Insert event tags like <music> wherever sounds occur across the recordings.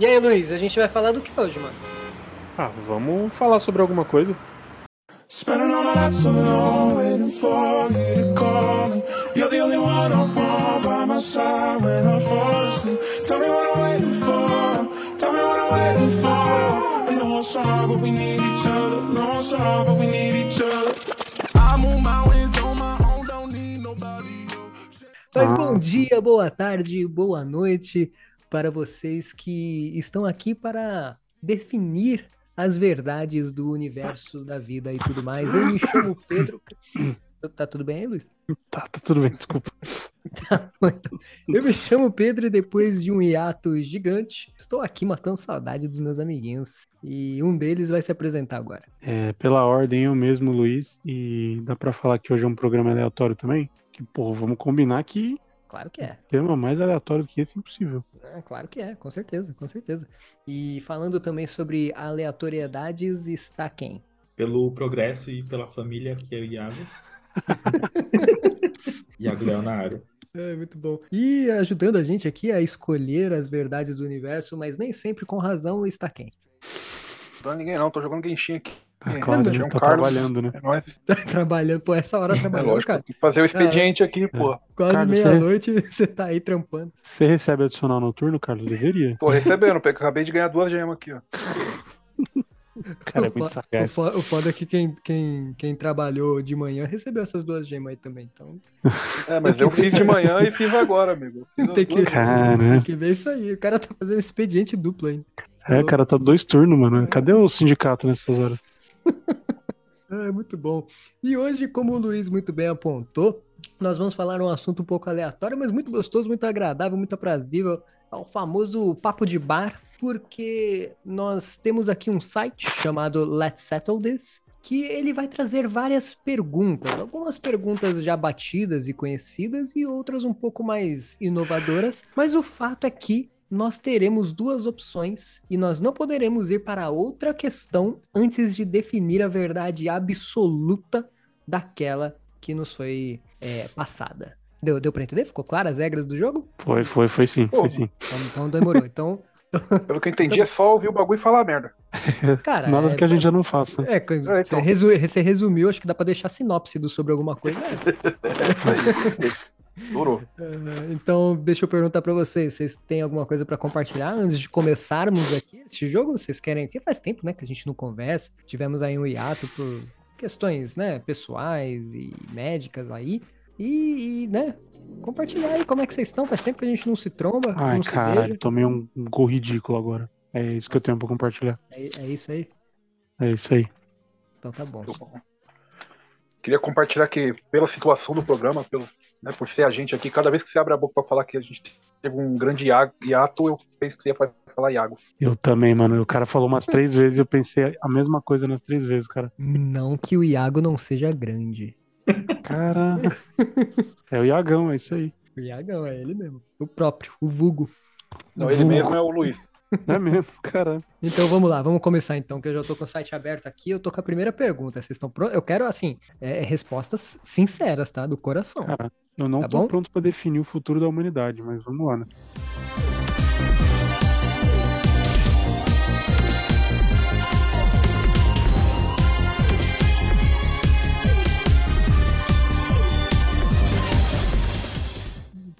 E aí, Luiz, a gente vai falar do que hoje, mano? Ah, vamos falar sobre alguma coisa. Spending all my nights so long, waiting for you to call me. You're the only one I want by my side when I fall asleep. Tell me what I'm waiting for. Tell me what I'm waiting for. I know it's hard, but we need each other. No, it's hard, but we need each other. I move mountains on my own, don't need nobody. Mas bom dia, boa tarde, boa noite para vocês que estão aqui para definir as verdades do universo, da vida e tudo mais. Eu me chamo Pedro. <coughs> Tá tudo bem aí, Luiz? Tá, tá tudo bem, desculpa. Tá, então, eu me chamo Pedro e depois de um hiato gigante, estou aqui matando saudade dos meus amiguinhos. E um deles vai se apresentar agora. É, pela ordem, eu mesmo, Luiz. E dá para falar que hoje é um programa aleatório também? Que, pô, vamos combinar que Claro que é. Tema mais aleatório que esse é impossível. É, claro que é, com certeza, com certeza. E falando também sobre aleatoriedades, está quem? Pelo progresso e pela família, que é o Iago. <laughs> Iago Léo na área. É, muito bom. E ajudando a gente aqui a escolher as verdades do universo, mas nem sempre com razão, está quem? Não ninguém não, tô jogando Genshin aqui. Ah, claro, ele tá Carlos, trabalhando, né? É nóis. <laughs> Tá trabalhando, pô, essa hora trabalhando, é lógico, cara. Tem que fazer o expediente aqui, pô. Quase meia-noite <laughs> você... tá aí trampando. Você recebe adicional noturno, Carlos? Deveria. Tô recebendo, acabei de ganhar duas gemas aqui, ó. <laughs> Cara, é muito sagaz. O, o foda é que quem, quem, quem trabalhou de manhã recebeu essas duas gemas aí também, então... É, mas eu fiz de manhã e fiz agora, amigo. Fiz tem, que, tem que ver isso aí. O cara tá fazendo expediente duplo ainda. É, cara, tá dois turnos, mano. Cadê o sindicato nessas horas? É <laughs> muito bom. E hoje, como o Luiz muito bem apontou, nós vamos falar um assunto um pouco aleatório, mas muito gostoso, muito agradável, muito aprazível. É o famoso papo de bar, porque nós temos aqui um site chamado Let's Settle This, que ele vai trazer várias perguntas, algumas perguntas já batidas e conhecidas e outras um pouco mais inovadoras, mas o fato é que nós teremos duas opções e nós não poderemos ir para outra questão antes de definir a verdade absoluta daquela que nos foi é, passada. Deu, deu pra entender? Ficou claro as regras do jogo? Foi, foi, foi sim, Pô, foi sim. Então, então demorou. Então. <laughs> Pelo que eu entendi, é só ouvir o bagulho e falar merda. <laughs> Cara, Nada é, que a gente já não faça. É, é então. você, você, resumiu, acho que dá pra deixar sinopse do, sobre alguma coisa. <laughs> Durou. É, então, deixa eu perguntar para vocês, vocês têm alguma coisa para compartilhar antes de começarmos aqui este jogo? Vocês querem? Porque faz tempo, né, que a gente não conversa. Tivemos aí um hiato por questões, né, pessoais e médicas aí. E, e né, compartilhar aí como é que vocês estão. Faz tempo que a gente não se tromba. Ai, não caralho, tomei um gol ridículo agora. É isso Nossa. que eu tenho pra compartilhar. É, é isso aí? É isso aí. Então tá bom. Queria compartilhar que, pela situação do programa, pelo né, por ser a gente aqui, cada vez que você abre a boca para falar que a gente teve um grande hiato, eu penso que você ia falar Iago. Eu também, mano. O cara falou umas três vezes e eu pensei a mesma coisa nas três vezes, cara. Não que o Iago não seja grande. Cara. é o Iagão, é isso aí. O Iagão, é ele mesmo. O próprio, o vulgo. Não, ele vulgo. mesmo é o Luiz. É mesmo, caramba. Então vamos lá, vamos começar então, que eu já tô com o site aberto aqui, eu tô com a primeira pergunta. Vocês estão prontos? Eu quero, assim, é, respostas sinceras, tá? Do coração. Cara, eu não tá tô bom? pronto para definir o futuro da humanidade, mas vamos lá, né?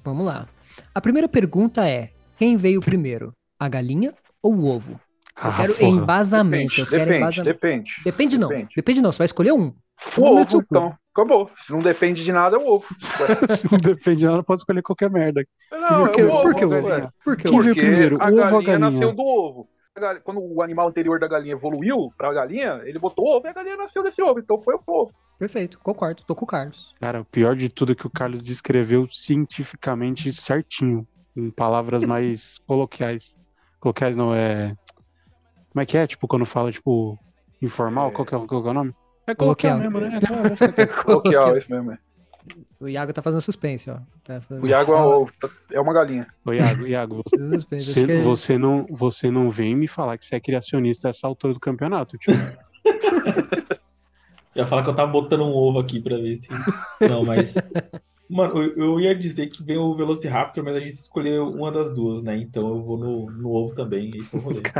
Vamos lá. A primeira pergunta é: quem veio primeiro? A galinha ou o ovo? Eu ah, quero porra. embasamento. Depende, eu quero depende, embasamento. Depende. Depende não. Depende. depende não. Você vai escolher um. O ovo, então. Acabou. Se não depende de nada, é o ovo. <laughs> Se não depende de nada, pode escolher qualquer merda. Não, por que, é o ovo, por que o ovo? Por que Quem veio primeiro? O ovo ou a galinha? nasceu do ovo. Quando o animal anterior da galinha evoluiu pra galinha, ele botou ovo e a galinha nasceu desse ovo. Então foi o ovo. Perfeito, concordo. Tô com o Carlos. Cara, o pior de tudo é que o Carlos descreveu cientificamente certinho. Em palavras <laughs> mais coloquiais. Coloquiais não, é. Como é que é? Tipo, quando fala, tipo, informal, é... Qual, que é, qual que é o nome? É coloquial, mesmo, né? <laughs> É, <laughs> coloquial, isso mesmo. É. O Iago tá fazendo suspense, ó. Tá fazendo... O Iago é, o, é, uma galinha. O Iago, Iago você, você, você, não, você não vem me falar que você é criacionista a essa altura do campeonato, tio. <laughs> ia falar que eu tava botando um ovo aqui pra ver se. Não, mas. Mano, eu, eu ia dizer que vem o Velociraptor, mas a gente escolheu uma das duas, né? Então eu vou no, no ovo também. Esse é o rolê. <laughs>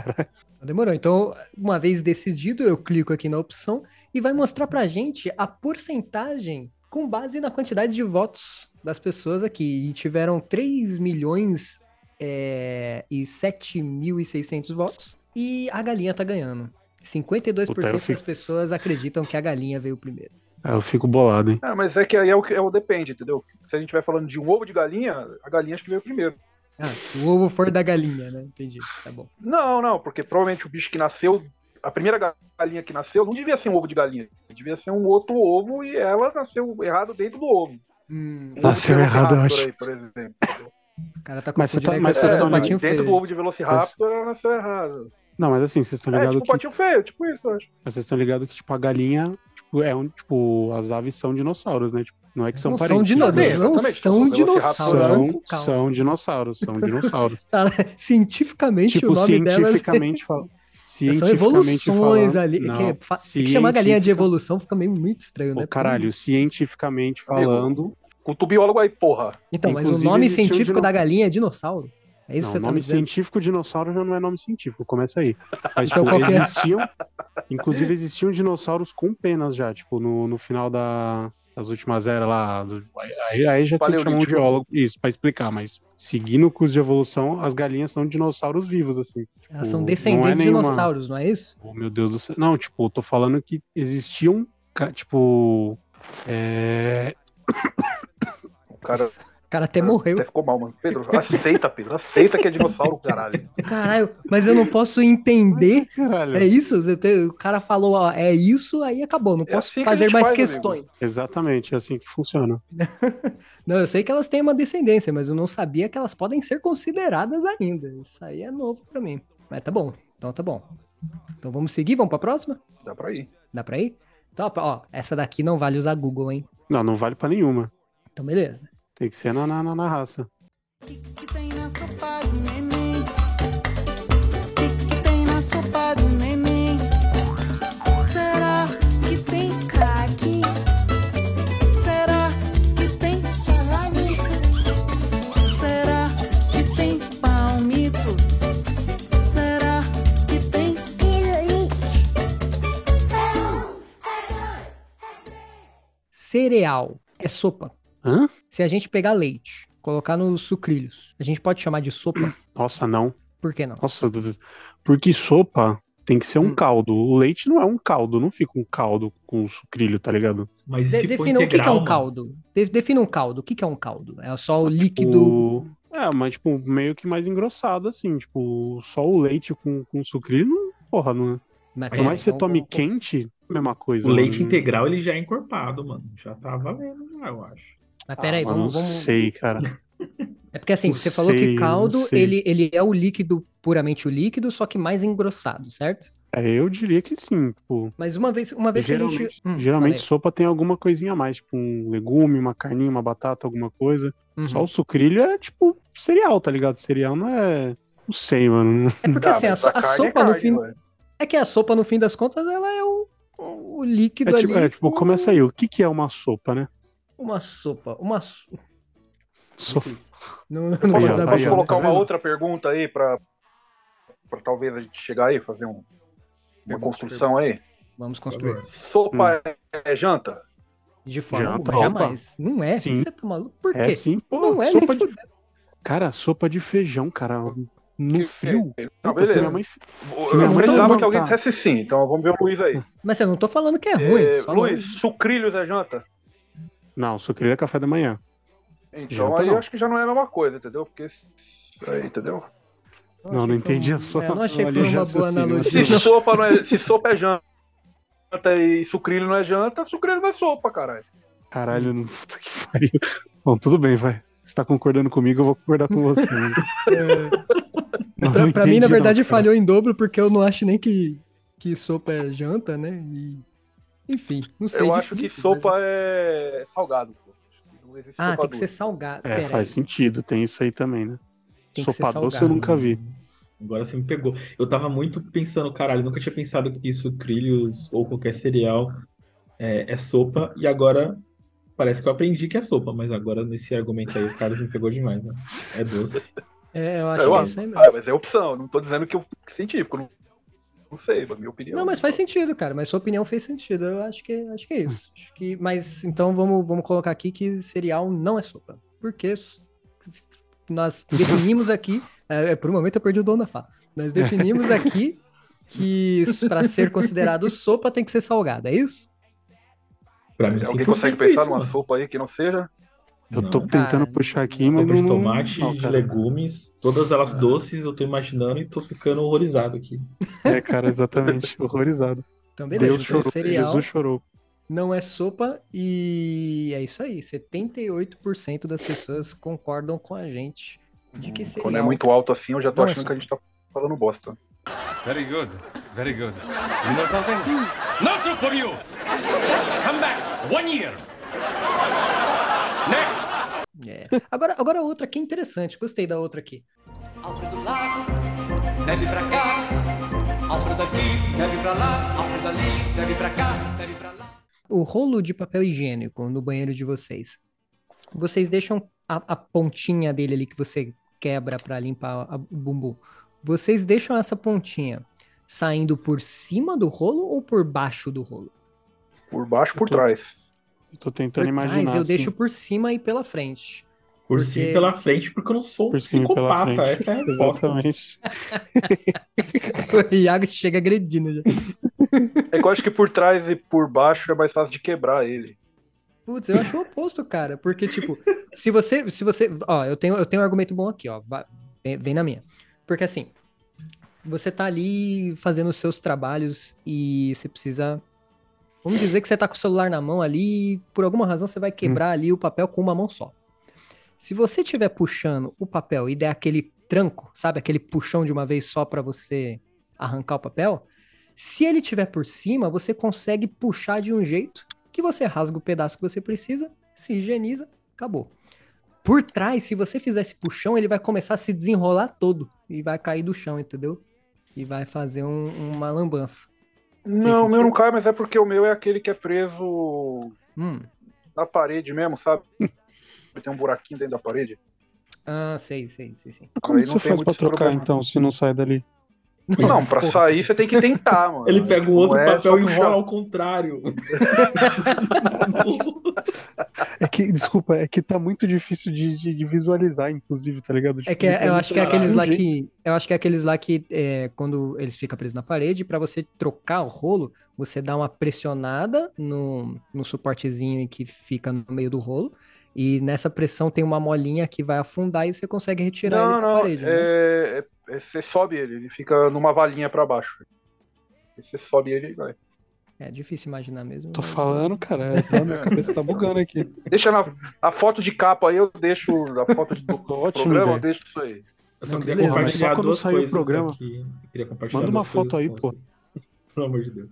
Então, Demorou. Então, uma vez decidido, eu clico aqui na opção e vai mostrar pra gente a porcentagem com base na quantidade de votos das pessoas aqui. E tiveram 3 milhões é, e 7.600 votos. E a galinha tá ganhando. 52% Puta, eu das fico- pessoas acreditam que a galinha veio primeiro. Ah, eu fico bolado, hein? É, mas é que aí é o, que- é o depende, entendeu? Se a gente estiver falando de um ovo de galinha, a galinha acho que veio primeiro. Ah, se o ovo for da galinha, né? Entendi. Tá bom. Não, não, porque provavelmente o bicho que nasceu, a primeira galinha que nasceu, não devia ser um ovo de galinha. Devia ser um outro ovo e ela nasceu errado dentro do ovo. Hum, Um Nasceu errado, eu acho. Aí, por exemplo. o cara tá Mas você tá- mas vocês história tão do ligados- patinho dentro feio. do ovo de Velociraptor ela nasceu errado. Não, mas assim, vocês estão É, ligados tipo que. patinho feio, tipo isso, eu acho. Mas vocês estão ligados que, tipo, a galinha, é um, tipo, as aves são dinossauros, né? Tipo, não é que são não são parentes. dinossauros, Sim, não exatamente. são São dinossauros. São, são <laughs> dinossauros, são dinossauros. Cientificamente, tipo, o nome delas cientificamente falando. <laughs> são Cientificamente evoluções falando, ali. não, que, é fa- que chamar galinha de evolução fica meio muito estranho, né? caralho, cientificamente Amigo, falando. Culto biólogo aí, porra. Então, mas o inclusive nome um científico dino- da galinha é dinossauro. É isso não, que você o tá nome científico dinossauro já não é nome científico, começa aí. Mas, Então, tipo, qual que é? existiam. Inclusive, existiam dinossauros com penas já, tipo, no, no final da, das últimas eras lá. do- aí, aí já tinha que chamar um geólogo, isso, pra explicar, mas seguindo o curso de evolução, as galinhas são dinossauros vivos, assim. Elas são não descendentes é de nenhuma- dinossauros, não é isso? Oh, meu Deus do céu. Não, tipo, eu tô falando que existiam, tipo. É... O cara <laughs> cara até morreu. até ficou mal, mano. Pedro, aceita, Pedro. Aceita que é dinossauro, caralho. Caralho, mas eu não posso entender. Caralho. É isso? O cara falou, ó, é isso, aí acabou. Não É posso assim que a fazer gente mais faz, amigo. questões. Exatamente, é assim que funciona. <laughs> Não, eu sei que elas têm uma descendência, mas eu não sabia que elas podem ser consideradas ainda. Isso aí é novo pra mim. Mas tá bom. Então tá bom. Então vamos seguir? Vamos pra próxima? Dá pra ir. Dá pra ir? Então, ó, essa daqui não vale usar Google, hein? Não, não vale pra nenhuma. Então beleza. Tem que ser na, na, na, na raça. que tem na sopa do neném? que que tem na sopa do neném? Será que tem caqui? Será que tem salame? Será que tem palmito? Será que tem pirulito? Cereal é sopa. Hã? Se a gente pegar leite, colocar nos sucrilhos, a gente pode chamar de sopa? <clears throat> Nossa, não. Por que não? Nossa, porque sopa tem que ser um Hum. caldo. O leite não é um caldo, não fica um caldo com sucrilho, tá ligado? Mas De- defina o que, que é um caldo. De- defina um caldo. O que, que é um caldo? É só o líquido. O... É, mas tipo, meio que mais engrossado, assim. Tipo, só o leite com, com sucrilho, não- porra, não. é. Mas Por mais que você então, tome quente, mesma coisa. O leite Não- integral ele já é encorpado, mano. Já tá valendo, já, eu acho. Mas peraí, Ah, mas vamos, não vamos. sei, cara. É porque assim, Não você falou sei, que caldo, ele, ele é o líquido, puramente o líquido, só que mais engrossado, certo? É, eu diria que sim, tipo. Mas uma vez, uma vez que a gente. Geralmente, Hum, geralmente falei. sopa tem alguma coisinha a mais, tipo um legume, uma carninha, uma batata, alguma coisa. Uhum. Só o sucrilho é tipo cereal, tá ligado? Cereal não é. Não sei, mano. É porque Ah, assim, a, so- a é sopa no carne, fim. ué. É que a sopa, no fim das contas, ela é o, o líquido É tipo, ali. é, tipo, com começa aí. O que, que é uma sopa, né? Uma sopa. Uma. so- Sopa. Não, não agora. Posso ó, colocar tá uma outra pergunta aí pra, pra talvez a gente chegar aí, fazer um- uma construção aí? Vamos construir. Sopa é, é janta? De forma Janta, alguma, opa. jamais. Não é? Sim. Você tá maluco? Por É quê? sim, pô. Não é sopa de... Cara, sopa de feijão, cara. No Que- frio. Não, Puta, beleza. minha mãe... Eu precisava não que alguém tá- dissesse sim, então vamos ver o Luiz aí. Mas eu não tô falando que é ruim. É, só Luiz, sucrilhos é janta? Não, sucrilho é café da manhã. Então Janta aí não. eu acho que já não é a mesma coisa, entendeu? Porque. Aí, entendeu? não, Não, achei não que foi entendi a sua- é, não achei que foi já uma boa raciocínio, analogia. Se sopa, não é, se sopa é janta e sucrilho não é janta, sucrilho não é sopa, caralho. Caralho, não- puta que pariu. Bom, tudo bem, vai. Você tá concordando comigo, eu vou concordar com você. mano. <laughs> Não, Pra, não pra mim, na verdade, falhou em dobro, porque eu não acho nem que, que sopa é janta, né? E, enfim, não sei. Eu acho que sopa mas- é salgado. Pô. Não existe Ah, sopa tem que ser salgado. É, Pera faz aí. sentido, tem isso aí também, né? Tem Sopa doce eu nunca vi. Agora você me pegou. Eu tava muito pensando, caralho, nunca tinha pensado que sucrilhos ou qualquer cereal é, é sopa, e agora Parece que eu aprendi que é sopa, mas agora nesse argumento aí o Carlos me pegou demais, né? É doce. É, eu acho Eu que é isso aí mesmo. Ah, mas é opção, não tô dizendo que eu científico, não, não sei, mas minha opinião. Não, mas faz sentido, cara. Mas sua opinião fez sentido. Eu acho que, acho que é isso. <laughs> Acho que, mas então vamos, vamos colocar aqui que cereal não é sopa. Porque nós <laughs> definimos aqui. É, é, por um momento eu perdi o dono da fala. Nós definimos <laughs> aqui que para ser considerado sopa tem que ser salgada, é isso? Pra mim, Alguém 100% consegue pensar isso, numa mano. sopa aí que não seja? Eu Não. tô tentando Cara, puxar aqui, mas Sopa de não. tomate, não, de legumes, todas elas doces, eu tô imaginando e tô ficando horrorizado aqui. É, cara, exatamente. <laughs> Horrorizado. Então, beleza. Deus então, chorou, cereal Jesus chorou. não é sopa e é isso aí. 78% das pessoas concordam com a gente de que cereal Quando é muito alto assim, eu já tô Não é achando que a gente tá falando bosta. Very good. Very good. You know something? No soup for you. Come back. One year. É. Agora, agora outra aqui interessante. Gostei da outra aqui. Alfredo lá, bebe pra cá. Alfredo aqui, bebe pra lá. Alfredo ali, bebe pra cá, bebe pra lá. O rolo de papel higiênico no banheiro de vocês. Vocês deixam a, a pontinha dele ali que você quebra pra limpar a- o bumbum. Vocês deixam essa pontinha saindo por cima do rolo ou por baixo do rolo? Por baixo, por trás. Eu tô tentando Por imaginar. eu assim. deixo por cima e pela frente. Por Porque- cima e pela frente, porque eu não sou por cima e pela psicopata. Essa é a. <laughs> Exatamente. <laughs> o Iago chega agredindo já. É que eu acho que por trás e por baixo é mais fácil de quebrar ele. Putz, eu acho o oposto, cara. Porque, tipo, se você. Se você. Ó, eu tenho, eu tenho um argumento bom aqui, ó. Vem, vem na minha. Porque assim, você tá ali fazendo os seus trabalhos e você precisa. Vamos dizer que você tá com o celular na mão ali, e por alguma razão você vai quebrar ali o papel com uma mão só. Se você estiver puxando o papel e der aquele tranco, sabe? Aquele puxão de uma vez só pra você arrancar o papel, se ele tiver por cima, você consegue puxar de um jeito que você rasga o pedaço que você precisa, se higieniza, acabou. Por trás, se você fizer esse puxão, ele vai começar a se desenrolar todo e vai cair do chão, entendeu? E vai fazer um- uma lambança. Não, o meu não cai, mas é porque o meu é aquele que é preso Hum. na parede mesmo, sabe? Tem um buraquinho dentro da parede. Ah, sei, sei, sei, sei. Como Aí você tem faz pra trocar, problema. então, se não sai dali? Não, pra sair você tem que tentar, mano. Ele pega Tipo, o outro não é papel e enrola ao contrário. É que, desculpa, é que tá muito difícil de, de- de visualizar, inclusive, tá ligado? É Tipo, que é- eu acho que é aqueles lá que. Eu acho que é aqueles lá que é, quando eles ficam presos na parede, pra você trocar o rolo, você dá uma pressionada no, no suportezinho que fica no meio do rolo. E nessa pressão tem uma molinha que vai afundar e você consegue retirar Não, ele da não, parede. né? é, é- é- você sobe ele, ele fica numa valinha pra baixo. E você sobe ele e vai. É difícil imaginar mesmo. Tô mas- falando, cara, é, tá, minha cabeça tá bugando aqui. <laughs> Deixa na, a foto de capa aí, eu deixo a foto de- do <laughs> Ótimo, programa, eu velho. deixo isso aí. Eu só Não, queria beleza, compartilhar quando duas sair o programa. aqui. Eu queria compartilhar Manda uma foto aí, pô. <laughs> Pelo amor de Deus.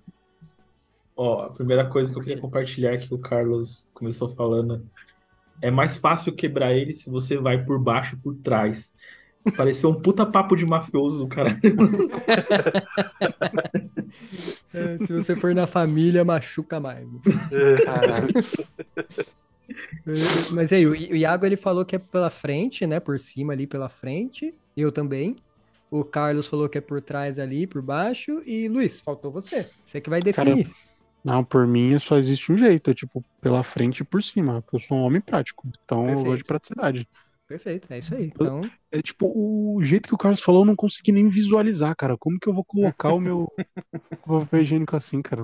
Ó, a primeira coisa que eu queria compartilhar que o Carlos começou falando é mais fácil quebrar ele se você vai por baixo e por trás. Pareceu um puta papo de mafioso do caralho. É, se você for na família, machuca mais. Caralho. É, Mas aí, o Iago ele falou que é pela frente, né? Por cima ali pela frente. Eu também. O Carlos falou que é por trás ali, por baixo. E Luiz, faltou você. Você que vai Cara, definir. Não, por mim só existe um jeito, é tipo, pela frente e por cima. porque Eu sou um homem prático, então eu gosto de Perfeito. praticidade. Perfeito, é isso aí. Então, É tipo, o jeito que o Carlos falou, eu não consegui nem visualizar, cara. Como que eu vou colocar o meu <laughs> o papel higiênico assim, cara?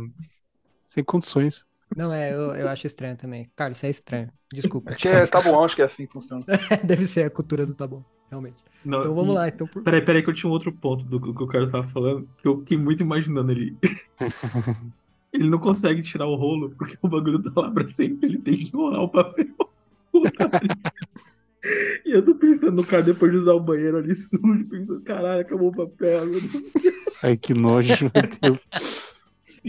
Sem condições. não é, eu, eu acho estranho também. Carlos, você é estranho. Desculpa. Acho que é tabuão, acho que é assim que funciona. <laughs> Deve ser a cultura do tá bom, realmente. Não, Então vamos e- lá. Então, por... Peraí, peraí, que eu tinha um outro ponto do que o Carlos tava falando, que eu fiquei muito imaginando ele. <laughs> ele não consegue tirar o rolo, porque o bagulho tá lá pra sempre, ele tem que enrolar o papel. e eu tô pensando no cara depois de usar o banheiro ali sujo, pensando, caralho, acabou o papel. Ai, que nojo, meu Deus.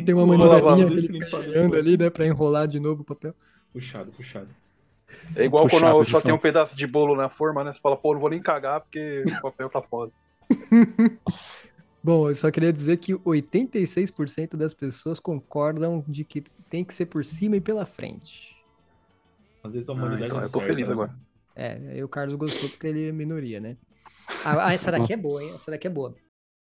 Tem uma deixa que ele fica girando ali, né? Pra enrolar de novo o papel. Puxado, puxado. É igual Puxado quando só tem um pedaço de bolo na forma, né? Você fala, pô, não vou nem cagar porque o papel tá foda. <laughs> Bom, eu só queria dizer que 86% das pessoas concordam de que tem que ser por cima e pela frente. Às vezes a Ah, então é eu tô certa, feliz né? agora. É, aí o Carlos gostou porque ele é minoria, né? Ah, ah, essa daqui é boa, hein? Essa daqui é boa.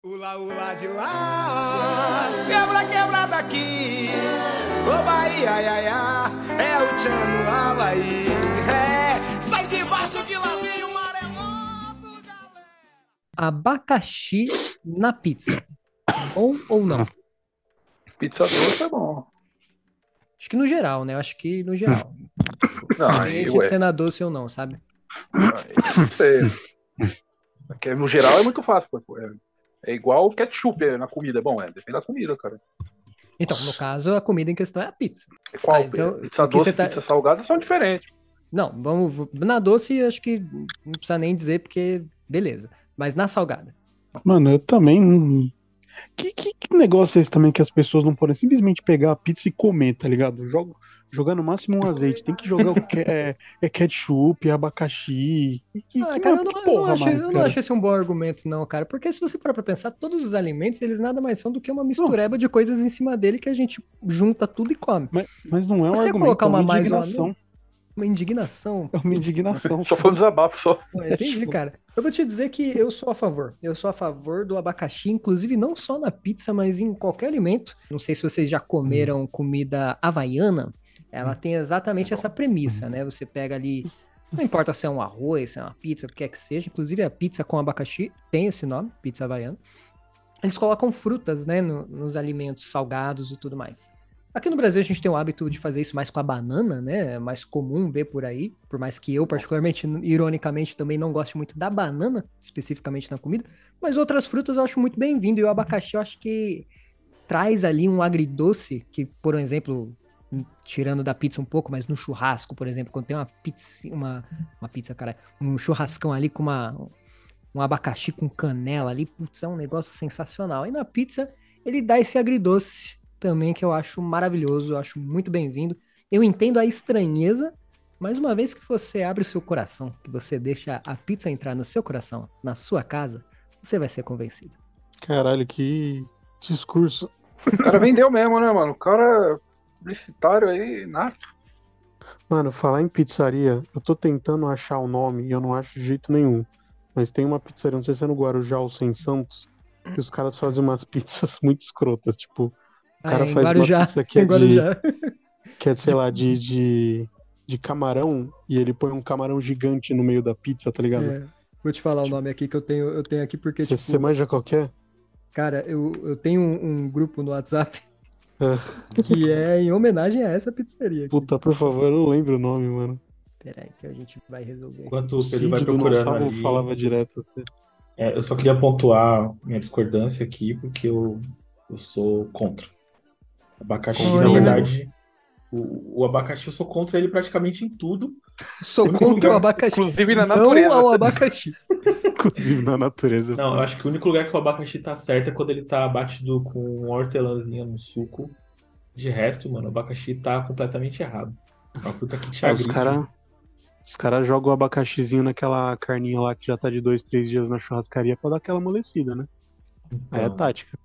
Ula, ula de lá, quebra, quebra daqui. Ô Bahia, ai, ai, ai, é o tchan no Havaí. Abacaxi na pizza. Bom ou não? Pizza doce é bom. Acho que no geral, né? Acho que no geral. Não, aí, de ser na doce ou não, sabe? não sei. Porque no geral é muito fácil, pô. É, é igual ketchup é, na comida. Bom, é, depende da comida, cara. Então, no caso, a comida em questão é a pizza. É Qual? Ah, então, pizza doce e tá- pizza salgada são diferentes. Não, vamos. Na doce, acho que não precisa nem dizer, porque beleza. Mas na salgada. Mano, eu também. não- Que, que, que negócio é esse também que as pessoas não podem simplesmente pegar a pizza e comer, tá ligado? Joga, jogar no máximo um azeite. Tem que jogar o que é, é ketchup, abacaxi. Que, Ah, que cara, eu não, eu não acho, mais, eu não acho esse um bom argumento, não, cara. Porque se você parar pra pensar, todos os alimentos, eles nada mais são do que uma mistureba de coisas em cima dele que a gente junta tudo e come. Mas, mas não é um Você argumento, colocar é uma mais ou uma indignação. Uma indignação. É uma indignação. Só foi um desabafo só. Não, Entendi, cara. Eu vou te dizer que eu sou a favor. Eu sou a favor do abacaxi, inclusive não só na pizza, mas em qualquer alimento. Não sei se vocês já comeram comida havaiana. Ela tem exatamente essa premissa, né? Você pega ali, não importa se é um arroz, se é uma pizza, o que quer que seja. Inclusive a pizza com abacaxi tem esse nome, pizza havaiana. Eles colocam frutas, né, no- nos alimentos salgados e tudo mais. Aqui no Brasil a gente tem o hábito de fazer isso mais com a banana, né? É mais comum ver por aí. Por mais que eu, particularmente, ironicamente, também não goste muito da banana, especificamente na comida. Mas outras frutas eu acho muito bem-vindo. E o abacaxi eu acho que traz ali um agridoce, que, por exemplo, tirando da pizza um pouco, mas no churrasco, por exemplo, quando tem uma pizza, uma, uma pizza, cara, um churrascão ali com uma, um abacaxi com canela ali, putz, é um negócio sensacional. E na pizza, ele dá esse agridoce também que eu acho maravilhoso, eu acho muito bem-vindo. Eu entendo a estranheza, mas uma vez que você abre o seu coração, que você deixa a pizza entrar no seu coração, na sua casa, você vai ser convencido. Caralho, que discurso. O cara vendeu mesmo, né, mano? O cara publicitário aí, nato. Mano, falar em pizzaria, eu tô tentando achar o nome e eu não acho de jeito nenhum. Mas tem uma pizzaria, não sei se é no Guarujá ou se é em Santos, que os caras fazem umas <laughs> pizzas muito escrotas. Tipo, o cara Ah, em faz Guarujá, uma pizza que é de, que é, sei lá, de, <laughs> de, de camarão e ele põe um camarão gigante no meio da pizza, tá ligado? É, vou te falar o nome aqui que eu tenho, eu tenho aqui porque, Você tipo, você manja qual que é? cara, eu, eu tenho um, um grupo no WhatsApp É. que é em homenagem a essa pizzaria. Aqui. Puta, por favor, eu não lembro o nome, mano. Peraí que a gente vai resolver. aqui. Enquanto o vai Cid do procurando Gonçalo ali, falava direto assim. é, eu só queria pontuar minha discordância aqui, porque eu, eu sou contra. Abacaxi, Olha. na verdade, o, o abacaxi eu sou contra ele praticamente em tudo. Sou <laughs> contra o lugar- abacaxi. Inclusive na Não natureza. ao abacaxi. <laughs> Inclusive na natureza. Não, eu acho que o único lugar que o abacaxi tá certo é quando ele tá batido com uma hortelãzinha no suco. De resto, mano, o abacaxi tá completamente errado. É Uma fruta que te É, os caras os cara jogam o abacaxizinho naquela carninha lá que já tá de dois, três dias na churrascaria pra dar aquela amolecida, né? Aí é Então, tática.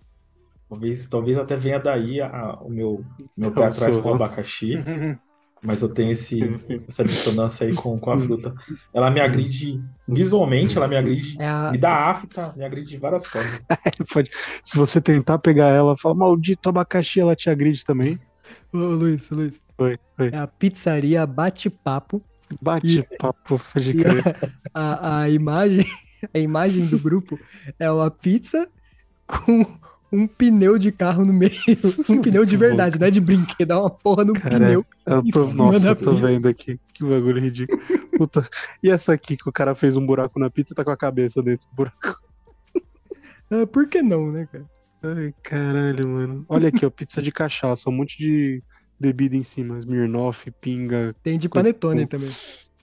Talvez, talvez até venha daí a- o meu, meu pé atrás com o abacaxi, <laughs> mas eu tenho esse, essa dissonância aí com, com a fruta. Ela me agride visualmente, ela me agride, É a, me dá afta, me agride de várias formas. <laughs> Pode- Se você tentar pegar ela, fala, maldito abacaxi, ela te agride também. Ô, Luiz, Luiz. Oi, oi. É a pizzaria Bate-Papo. Bate papo, pode crer. a, a imagem, <laughs> a imagem do grupo é uma pizza com um pneu de carro no meio. <laughs> Um pneu de verdade, não é de brinquedo, é uma porra no Cara, pneu. Eu em tô, nossa, eu tô pizza. vendo aqui. Que bagulho ridículo. Puta. E essa aqui que o cara fez um buraco na pizza e tá com a cabeça dentro do buraco. Ah, <laughs> por que não, né, cara? Ai, caralho, mano. Olha aqui, ó, pizza de cachaça, um monte de bebida em cima. Smirnoff, pinga. Tem de panetone com- também.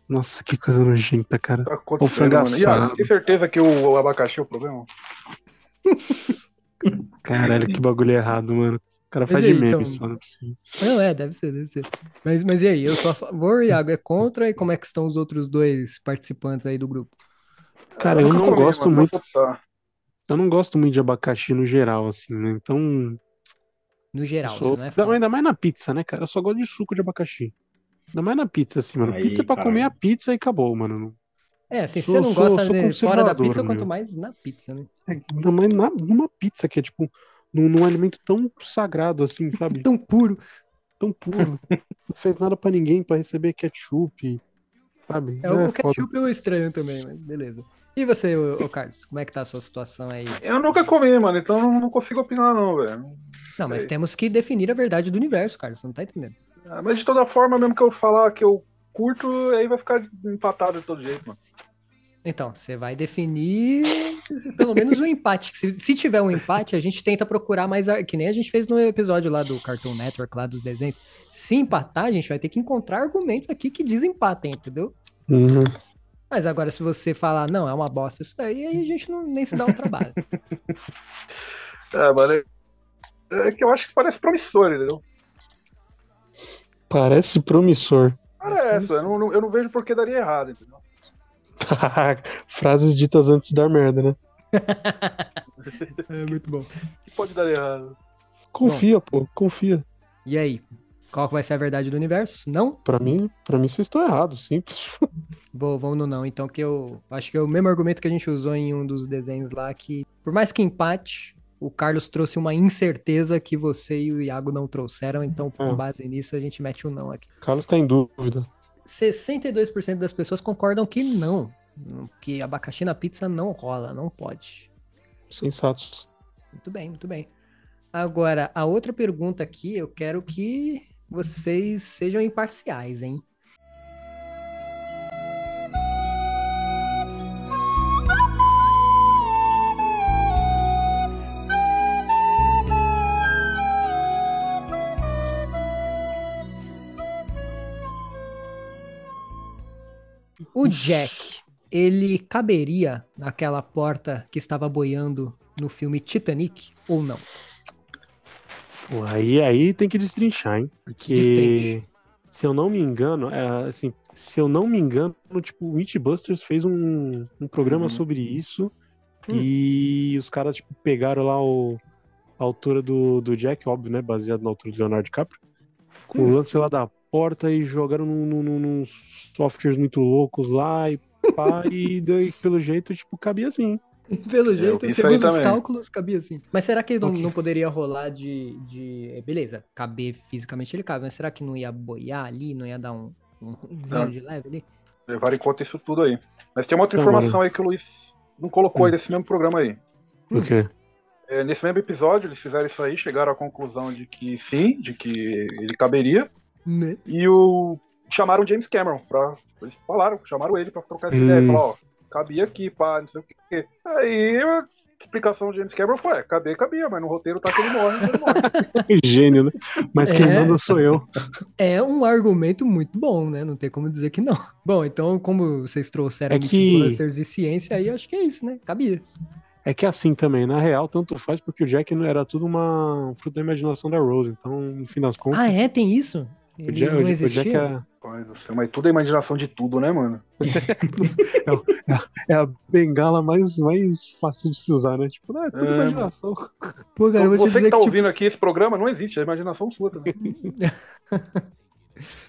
Nossa, que coisa nojenta, cara. Tá O frango assado. tem certeza que o, o abacaxi é o problema? <laughs> Caralho, que bagulho errado, mano. O cara Mas faz e de aí, meme então? só, não é possível. Não, é, deve ser, deve ser. Mas, mas e aí, eu sou a favor, Iago é contra, e como é que estão os outros dois participantes aí do grupo? Cara, eu nunca não gosto muito. Eu não gosto muito de abacaxi no geral, assim, né? Então. No eu geral, sou- você não é fã. Ainda mais na pizza, né, cara? Eu só gosto de suco de abacaxi. Ainda mais na pizza, assim, mano. Aí, pizza é pra comer a pizza e acabou, mano. É, assim, se Sou- você não sou- gosta sou de fora da pizza, meu. quanto mais na pizza, né? É, mais na, numa pizza, que é tipo, num, num alimento tão sagrado assim, <laughs> sabe? Tão puro. Tão puro. Não fez nada pra ninguém pra receber ketchup, sabe? É, o foda. ketchup eu estranho também, mas beleza. E você, ô, ô Carlos, como é que tá a sua situação aí? Eu nunca comi, mano, então não, não consigo opinar, não, velho. Não, mas Sei. temos que definir a verdade do universo, Carlos, você não tá entendendo. Ah, Mas de toda forma, mesmo que eu falar que eu curto, aí vai ficar empatado de todo jeito, mano. Então, você vai definir pelo menos um empate. Se, se tiver um empate, a gente tenta procurar mais. Que nem a gente fez no episódio lá do Cartoon Network, lá dos desenhos. Se empatar, a gente vai ter que encontrar argumentos aqui que desempatem, entendeu? Uhum. Mas agora, se você falar, não, é uma bosta isso daí, aí a gente não, nem se dá o trabalho. <laughs> É, mano, é, é que eu acho que parece promissor, entendeu? Parece promissor. Parece, eu não, não- eu não vejo por que daria errado, entendeu? <laughs> Frases ditas antes de dar merda, né? <laughs> É muito bom. que pode dar errado? Confia, pô, confia. E aí? Qual vai ser a verdade do universo? Não? Pra mim, pra mim vocês estão errados, simples. <laughs> Vou, vamos no não, então, que eu acho que é o mesmo argumento que a gente usou em um dos desenhos lá, que por mais que empate, o Carlos trouxe uma incerteza que você e o Iago não trouxeram, então, com Hum. base nisso, a gente mete um não aqui. Carlos tá em dúvida. 62% das pessoas concordam que não, que abacaxi na pizza não rola, não pode. Sensatos. Muito bem, muito bem. Agora, a outra pergunta aqui, eu quero que vocês sejam imparciais, hein? O Jack, ele caberia naquela porta que estava boiando no filme Titanic ou não? Pô, aí, aí tem que destrinchar, hein? Porque, Destrinche. se eu não me engano, é, assim, se eu não me engano, tipo, o Mythbusters fez um, um programa Uhum. sobre isso Hum. e os caras, tipo, pegaram lá o, a altura do, do Jack, óbvio, né? Baseado na altura do Leonardo DiCaprio, com Hum. o lance lá da porta e jogaram num, num, num- num softwares muito loucos lá e pá, <laughs> e daí, pelo jeito, tipo, cabia assim. Pelo eu jeito, aí segundo os também. cálculos, cabia assim. Mas será que não, Ok. não poderia rolar de, de. Beleza, caber fisicamente ele cabe, mas será que não ia boiar ali? Não ia dar um, um Ah. de leve ali? Levar em conta isso tudo aí. Mas tem uma outra Não, informação aí que o Luiz não colocou Hum. aí desse mesmo programa aí. O quê? É, nesse mesmo episódio, eles fizeram isso aí, chegaram à conclusão de que sim, de que ele caberia. Né? E o chamaram o James Cameron pra. Eles falaram, chamaram ele pra trocar essa Hum. ideia. Falaram, ó, cabia aqui, pá, não sei o quê. Aí a explicação do James Cameron foi: é, caber, cabia, mas no roteiro tá que ele morre, ele morre. <laughs> Gênio, né? Mas quem É. manda sou eu. É um argumento muito bom, né? Não tem como dizer que não. Bom, então, como vocês trouxeram É que- Mythbusters e ciência aí, acho que é isso, né? Cabia. É que assim também, na real, tanto faz porque o Jack não era tudo uma um fruto da imaginação da Rose. Então, no fim das contas, Ah, é? Tem isso? Ele Jack, não o Jack existia? era, Pai do céu, mas tudo é imaginação de tudo, né, mano? <laughs> é a bengala mais, mais fácil de se usar, né? Tipo, ah, é tudo É, imaginação. Pô, cara, eu vou te Você que tá que, tipo, ouvindo aqui esse programa, não existe, é imaginação sua também. <laughs>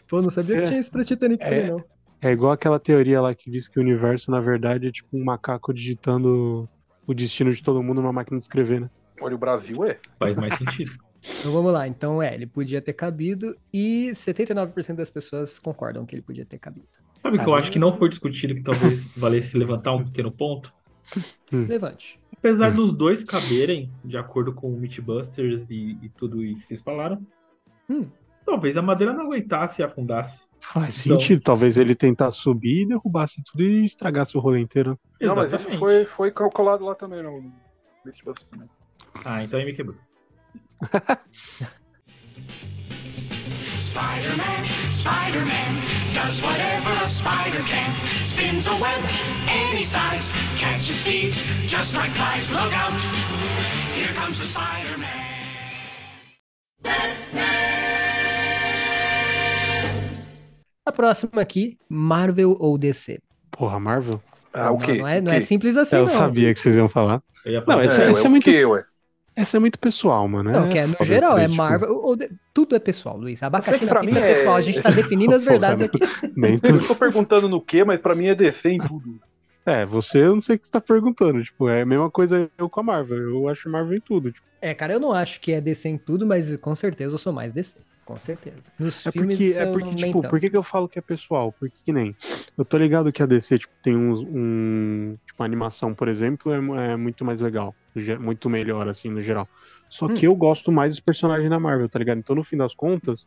pô, não sabia que É. tinha isso pra Titanic É. também, não. É igual aquela teoria lá que diz que o universo, na verdade, é tipo um macaco digitando o destino de todo mundo numa máquina de escrever, né? Olha, o Brasil é. Faz mais sentido. Então vamos lá. Então, é, ele podia ter cabido e 79% das pessoas concordam que ele podia ter cabido. Sabe o que eu acho que não foi discutido que talvez <laughs> valesse levantar um pequeno ponto? Levante. Apesar dos dois caberem, de acordo com o Mythbusters e, e tudo isso que vocês falaram, Hum. talvez a madeira não aguentasse e afundasse. Faz Então- sentido. Talvez ele tentasse subir e derrubasse tudo e estragasse o rolê inteiro. Não, mas isso Exatamente. foi, foi calculado lá também no Mythbusters também. Ah, então aí me quebrou. Spider-Man, Spider-Man, does whatever a spider can. Spins a web any size, catches thieves just like flies. Look out, here comes the Spider-Man. A próxima aqui, Marvel ou DC? Porra, Marvel? Ah, o quê? não é, O não é simples assim, eu não. sabia que vocês iam falar. Não, esse, É, esse é o muito. quê, ué? Essa é muito pessoal, mano. Não, que é no geral, é tipo, Marvel. ou de- tudo é pessoal, Luiz. Abacaxi que na pra pizza mim é é- pessoal. A gente tá definindo <laughs> as verdades aqui. <laughs> Nem Eu tudo. não tô perguntando no que, mas pra mim é DC em tudo. É, você eu não sei o que você tá perguntando. Tipo, é a mesma coisa eu com a Marvel. Eu acho Marvel em tudo. Tipo. É, cara, eu não acho que é DC em tudo, mas com certeza eu sou mais DC. Com certeza. Nos É filmes, porque, é porque tipo, por que, que eu falo que é pessoal? Porque que nem. Eu tô ligado que a DC, tipo, tem uns, um. Tipo, a animação, por exemplo, é, é muito mais legal. Muito melhor, assim, no geral. Só Hum. que eu gosto mais dos personagens da Marvel, tá ligado? Então, no fim das contas,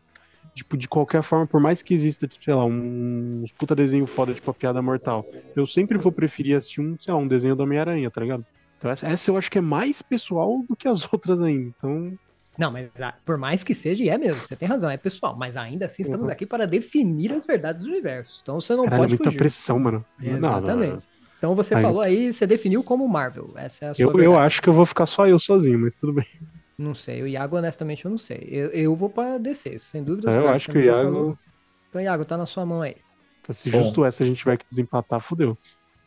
tipo, de qualquer forma, por mais que exista, tipo, sei lá, um, uns puta desenho foda, tipo, a piada mortal, eu sempre vou preferir assistir um, sei lá, um desenho do Homem-Aranha, tá ligado? Então, essa, essa eu acho que é mais pessoal do que as <laughs> outras ainda. Então, Não, mas por mais que seja, e é mesmo, você tem razão, é pessoal. Mas ainda assim estamos Uhum. aqui para definir as verdades do universo. Então você não caralho, é pode muita fugir. pressão, mano. Não, não, não. Exatamente. Então você Aí- falou aí, você definiu como Marvel. Essa é a sua Eu, eu acho que eu vou ficar só eu sozinho, mas tudo bem. Não sei, o Iago, honestamente, eu não sei. Eu, eu vou para descer, sem dúvida. Eu claro, acho você que o já Iago, falou. Então, Iago, tá na sua mão aí. se Bom. justo essa a gente tiver que desempatar, fudeu.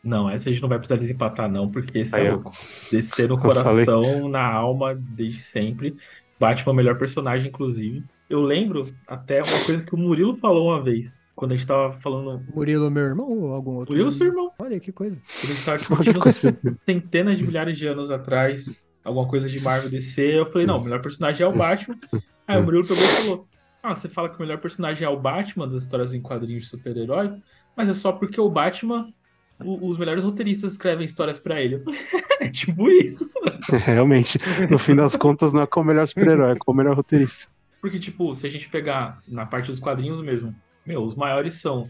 Não, essa a gente não vai precisar desempatar, não, porque esse é louco. Descer no <laughs> Eu falei. coração, na alma, desde sempre. Batman é o melhor personagem, inclusive. Eu lembro até uma coisa que o Murilo falou uma vez, quando a gente tava falando. Murilo, meu irmão ou algum outro? Murilo, seu irmão. Olha que coisa. Quando a gente tava <laughs> discutindo centenas de milhares de anos atrás, alguma coisa de Marvel DC, eu falei, não, o melhor personagem é o Batman. Aí o <laughs> Murilo pegou e falou: Ah, você fala que o melhor personagem é o Batman das histórias em quadrinhos de super-herói, mas é só porque o Batman, os melhores roteiristas escrevem histórias pra ele. <laughs> É tipo isso. Realmente, no fim das contas, não é qual o melhor super-herói, é qual o melhor roteirista. Porque, tipo, se a gente pegar na parte dos quadrinhos mesmo, meu, os maiores são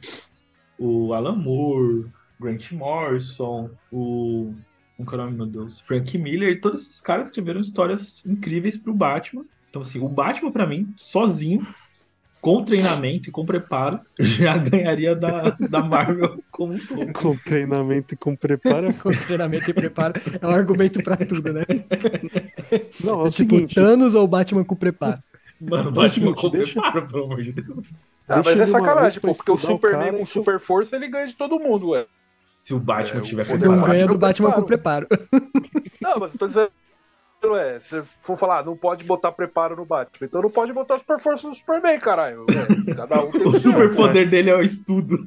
o Alan Moore, Grant Morrison, o. Como que é o nome, meu Deus? Frank Miller, e todos esses caras escreveram histórias incríveis pro Batman. Então, assim, o Batman, pra mim, sozinho, com treinamento e com preparo, <laughs> já ganharia da, da Marvel como um todo. Com treinamento e com preparo. <laughs> Com treinamento e preparo. É um argumento pra tudo, né? Não, é o tipo, seguinte. Thanos ou Batman com preparo? Mano, o o Batman seguinte, com deixa- preparo, pelo amor de Deus. Ah, Deixa mas é sacanagem, pô, porque o o Superman com super força ele ganha de todo mundo, ué. Se o Batman É, o tiver poder Não preparado. ganha do Batman com preparo. preparo. Não, mas eu tô dizendo, é, se for falar, não pode botar preparo no Batman, então não pode botar super força no Superman, caralho. É, cada um tem <laughs> O seu, superpoder dele é o estudo.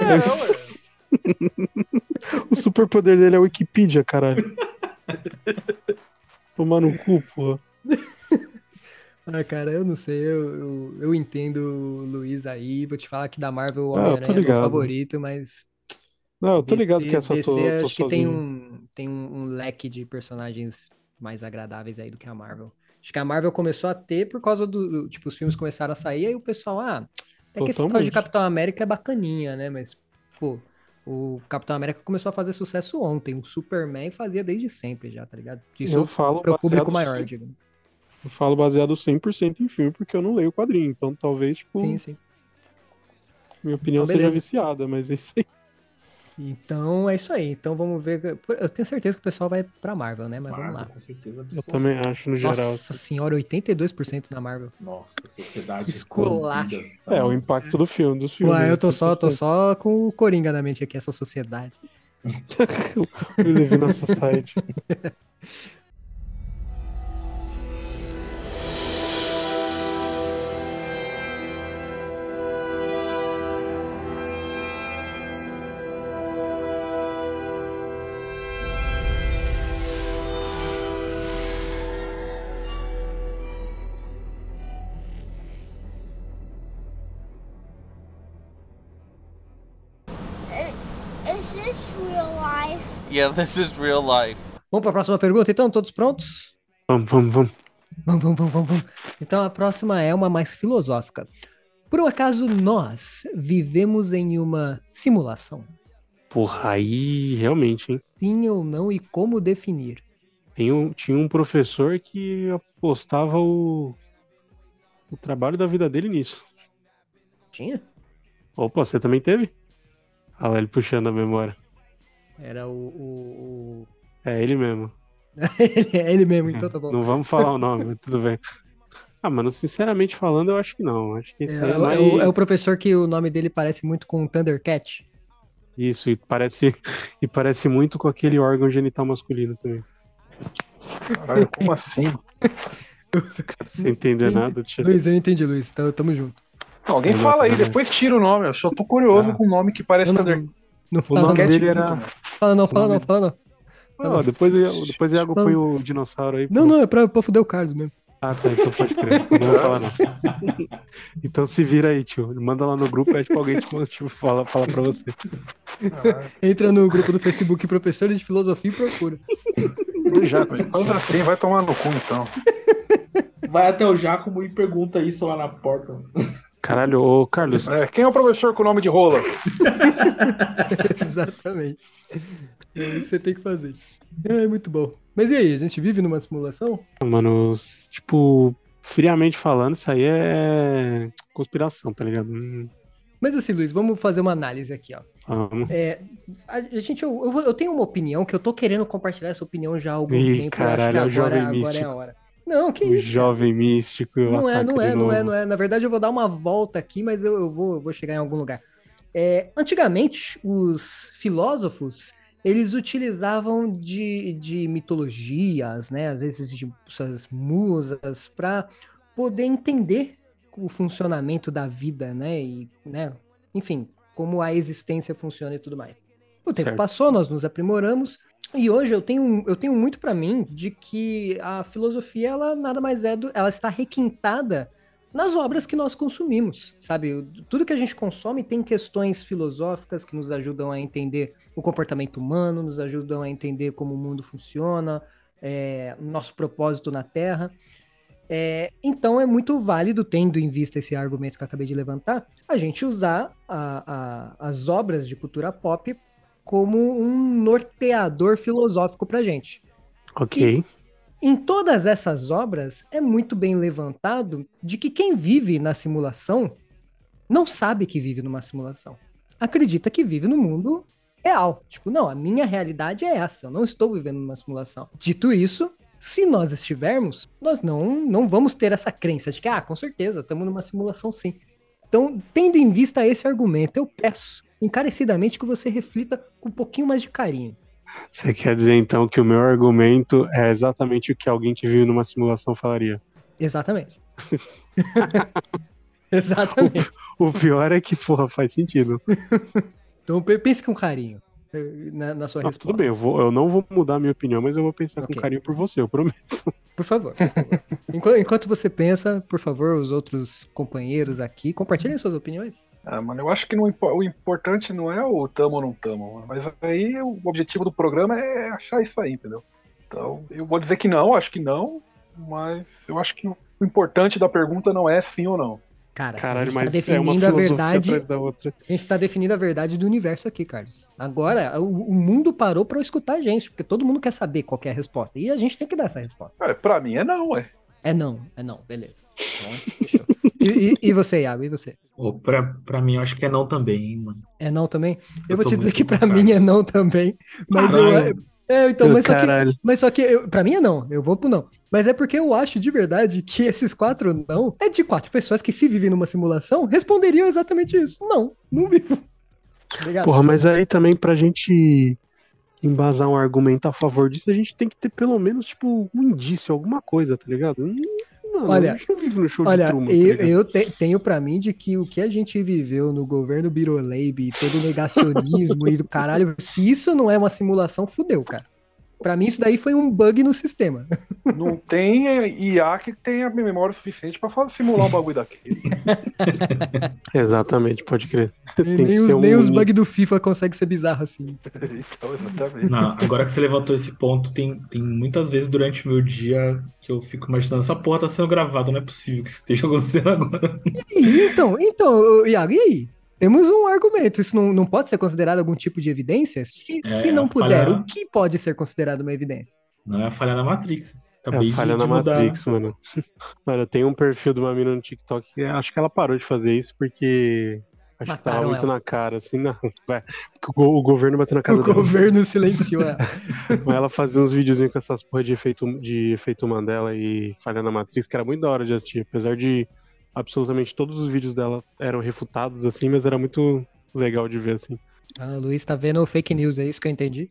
É, ué. <laughs> o superpoder dele é a Wikipedia, caralho. <laughs> Tomar no cu, porra. Ah, cara, eu não sei, eu, eu, eu entendo o Luiz aí, vou te falar que da Marvel o Ah, Homem-Aranha é meu ligado. favorito, mas Não, eu tô ligado DC que essa eu tô, DC tô acho que tem sozinho. um, tem um, um leque de personagens mais agradáveis aí do que a Marvel. Acho que a Marvel começou a ter por causa do, tipo, os filmes começaram a sair, aí o pessoal, ah, até que esse tal de. Capitão América é bacaninha, né, mas, pô, o Capitão América começou a fazer sucesso ontem, o Superman fazia desde sempre já, tá ligado? Isso Eu falo para o público maior, digo. Eu falo baseado 100% em filme, porque eu não leio o quadrinho. Então talvez, tipo, Sim, sim. minha opinião Então, seja viciada, mas é isso aí. Então é isso aí. Então vamos ver. Eu tenho certeza que o pessoal vai pra Marvel, né? Mas vamos lá. Com certeza. Eu também acho, no geral. Nossa senhora, 82% na Marvel. Nossa, sociedade. Esculacho. corrompida. É, o impacto do filme, dos filmes. Ué, eu tô né, só, tô 100%. só com o Coringa na mente aqui, essa sociedade. We live in a society. <laughs> Yeah, this is real life. Vamos pra próxima pergunta, então? Todos prontos? Vamos, vamos, vamos. Vamos, vamos, vamos, vamos. Então a próxima é uma mais filosófica. Por um acaso nós vivemos em uma simulação? Porra, aí realmente, hein? Sim ou não e como definir? Tem um, tinha um professor que apostava o, o trabalho da vida dele nisso. Tinha? Opa, você também teve? Olha lá, ele puxando a memória. Era o. o, É ele mesmo. <laughs> o... é ele mesmo, então tá bom. Não vamos falar o nome, mas tudo bem. Ah, mano, sinceramente falando, eu acho que não. Acho que É, é é o- mais... é o, é o professor que o nome dele parece muito com o Thundercat. Isso, e parece, <laughs> e parece muito com aquele órgão genital masculino também. Caralho, como assim? <laughs> Sem entender nada, tio. Luiz, eu entendi, Luiz. Tamo junto. Alguém Não, fala aí, não, não. depois tira o nome. Eu só tô curioso Ah. com o nome que parece Eu não, Não O fala, nome não. dele era. Fala não, fala não, fala não. Não, depois, eu- depois o Iago põe o dinossauro aí. pô. Não, não, é pra, pra fuder o Carlos mesmo. Ah, tá, então pode crer. Não vou falar, não. <laughs> Então se vira aí, tio. Manda lá no grupo, pede pra alguém te, <laughs> te fala, fala pra você. Entra no grupo do Facebook Professores de Filosofia e procura. Já, Faz assim, vai tomar no cu então. Vai até o Jacomo e pergunta isso lá na porta. Caralho, ô Carlos. É, quem é o professor com o nome de rola? <laughs> Exatamente. É isso que você tem que fazer. É muito bom. Mas e aí, a gente vive numa simulação? Mano, tipo, friamente falando, isso aí é conspiração, tá ligado? Hum, Mas assim, Luiz, vamos fazer uma análise aqui, ó. Vamos. É, a, a gente, eu, eu eu tenho uma opinião que eu tô querendo compartilhar essa opinião já há algum Ih, tempo. caralho, é eu acho que agora, jovem agora é a hora. Não, que o isso? jovem místico. e o Não é, não é, não é, não é. Na verdade, eu vou dar uma volta aqui, mas eu, eu vou, eu vou chegar em algum lugar. É, antigamente, os filósofos, eles utilizavam de, de mitologias, né, às vezes de suas musas, para poder entender o funcionamento da vida, né, e, né, enfim, como a existência funciona e tudo mais. O tempo Certo. passou, nós nos aprimoramos, e hoje eu tenho, eu tenho muito para mim de que a filosofia, ela nada mais é do. Ela está requintada nas obras que nós consumimos, sabe? Tudo que a gente consome tem questões filosóficas que nos ajudam a entender o comportamento humano, nos ajudam a entender como o mundo funciona, é, nosso propósito na Terra. É, então é muito válido, tendo em vista esse argumento que eu acabei de levantar, a gente usar a- a- as obras de cultura pop como um norteador filosófico pra gente. Ok. Em todas essas obras, é muito bem levantado de que quem vive na simulação não sabe que vive numa simulação. Acredita que vive no mundo real. Tipo, não, a minha realidade é essa, eu não estou vivendo numa simulação. Dito isso, se nós estivermos, nós não, não vamos ter essa crença de que, ah, com certeza, estamos numa simulação sim. Então, tendo em vista esse argumento, eu peço encarecidamente que você reflita com um pouquinho mais de carinho. Você quer dizer então que o meu argumento é exatamente o que alguém que vive numa simulação falaria? Exatamente. <laughs> <laughs> Exatamente. O pior é que, porra, faz sentido. <laughs> Então pe- pense com carinho eh, na, na sua Não, resposta. tudo bem, eu, vou, eu não vou mudar a minha opinião, mas eu vou pensar Ok. com carinho por você, eu prometo. Por favor. por favor. Enquanto, enquanto você pensa, por favor, os outros companheiros aqui, compartilhem suas opiniões. Ah, mano, eu acho que não o importante não é o tamo ou não tamo, mas aí o objetivo do programa é achar isso aí, entendeu? Então, eu vou dizer que não, acho que não, mas eu acho que o importante da pergunta não é sim ou não. Cara, Caralho, a gente mas está é definindo a verdade. atrás da outra. A gente está definindo a verdade do universo aqui, Carlos. Agora, o, o mundo parou para escutar a gente, porque todo mundo quer saber qual que é a resposta. E a gente tem que dar essa resposta. Cara, pra mim é não, ué. É não, é não, beleza. Então, fechou. <laughs> E, e- e você, Iago, e você? Ô, pra, pra mim, eu acho que é não também, hein, mano. É não também? Eu, Eu vou te dizer que pra mim é não também. Mas eu. É, então, mas só que, mas só que eu, pra mim é não, eu vou pro não. Mas é porque eu acho de verdade que esses quatro não é de quatro pessoas que, se vivem numa simulação, responderiam exatamente isso. Não, não vivo. Ligado? Porra, mas aí também pra gente embasar um argumento a favor disso, a gente tem que ter pelo menos, tipo, um indício, alguma coisa, tá ligado? Hum, Mano, Olha, a gente não vive no show de Olha, Truman, tá eu, ligado? eu te- tenho pra mim de que o que a gente viveu no governo Biroleibe, todo o negacionismo e do caralho, se isso não é uma simulação, fudeu, cara. Pra mim, isso daí foi um bug no sistema. <laughs> Não tem é, IA que tenha memória suficiente pra fa- simular um bagulho daquele. <laughs> Exatamente, pode crer. Nem, Tem que nem os, um- nem os bugs do FIFA conseguem ser bizarros assim. <laughs> então, exatamente. Não, agora que você levantou esse ponto, tem, tem muitas vezes durante o meu dia que eu fico imaginando, essa porra tá sendo gravada, não é possível que isso esteja acontecendo agora. E então, então, ô, Iago, e aí? Temos um argumento. Isso não, não pode ser considerado algum tipo de evidência? Se, É, se não a puder, falha- o que pode ser considerado uma evidência? Não é a falha na Matrix. É Acabei a falha de, na mudar. Matrix, mano. <laughs> Mano, tem um perfil de uma mina no TikTok que acho que ela parou de fazer isso porque acho que tava Mataram muito ela. na cara, assim, não. <laughs> O, go- o governo bateu na casa O dela. governo silenciou ela. <laughs> Mas ela fazia uns videozinhos com essas porra de efeito, de efeito Mandela e falha na Matrix, que era muito da hora de assistir. Apesar de absolutamente todos os vídeos dela eram refutados, assim, mas era muito legal de ver, assim. Ah, o Luiz tá vendo fake news, é isso que eu entendi?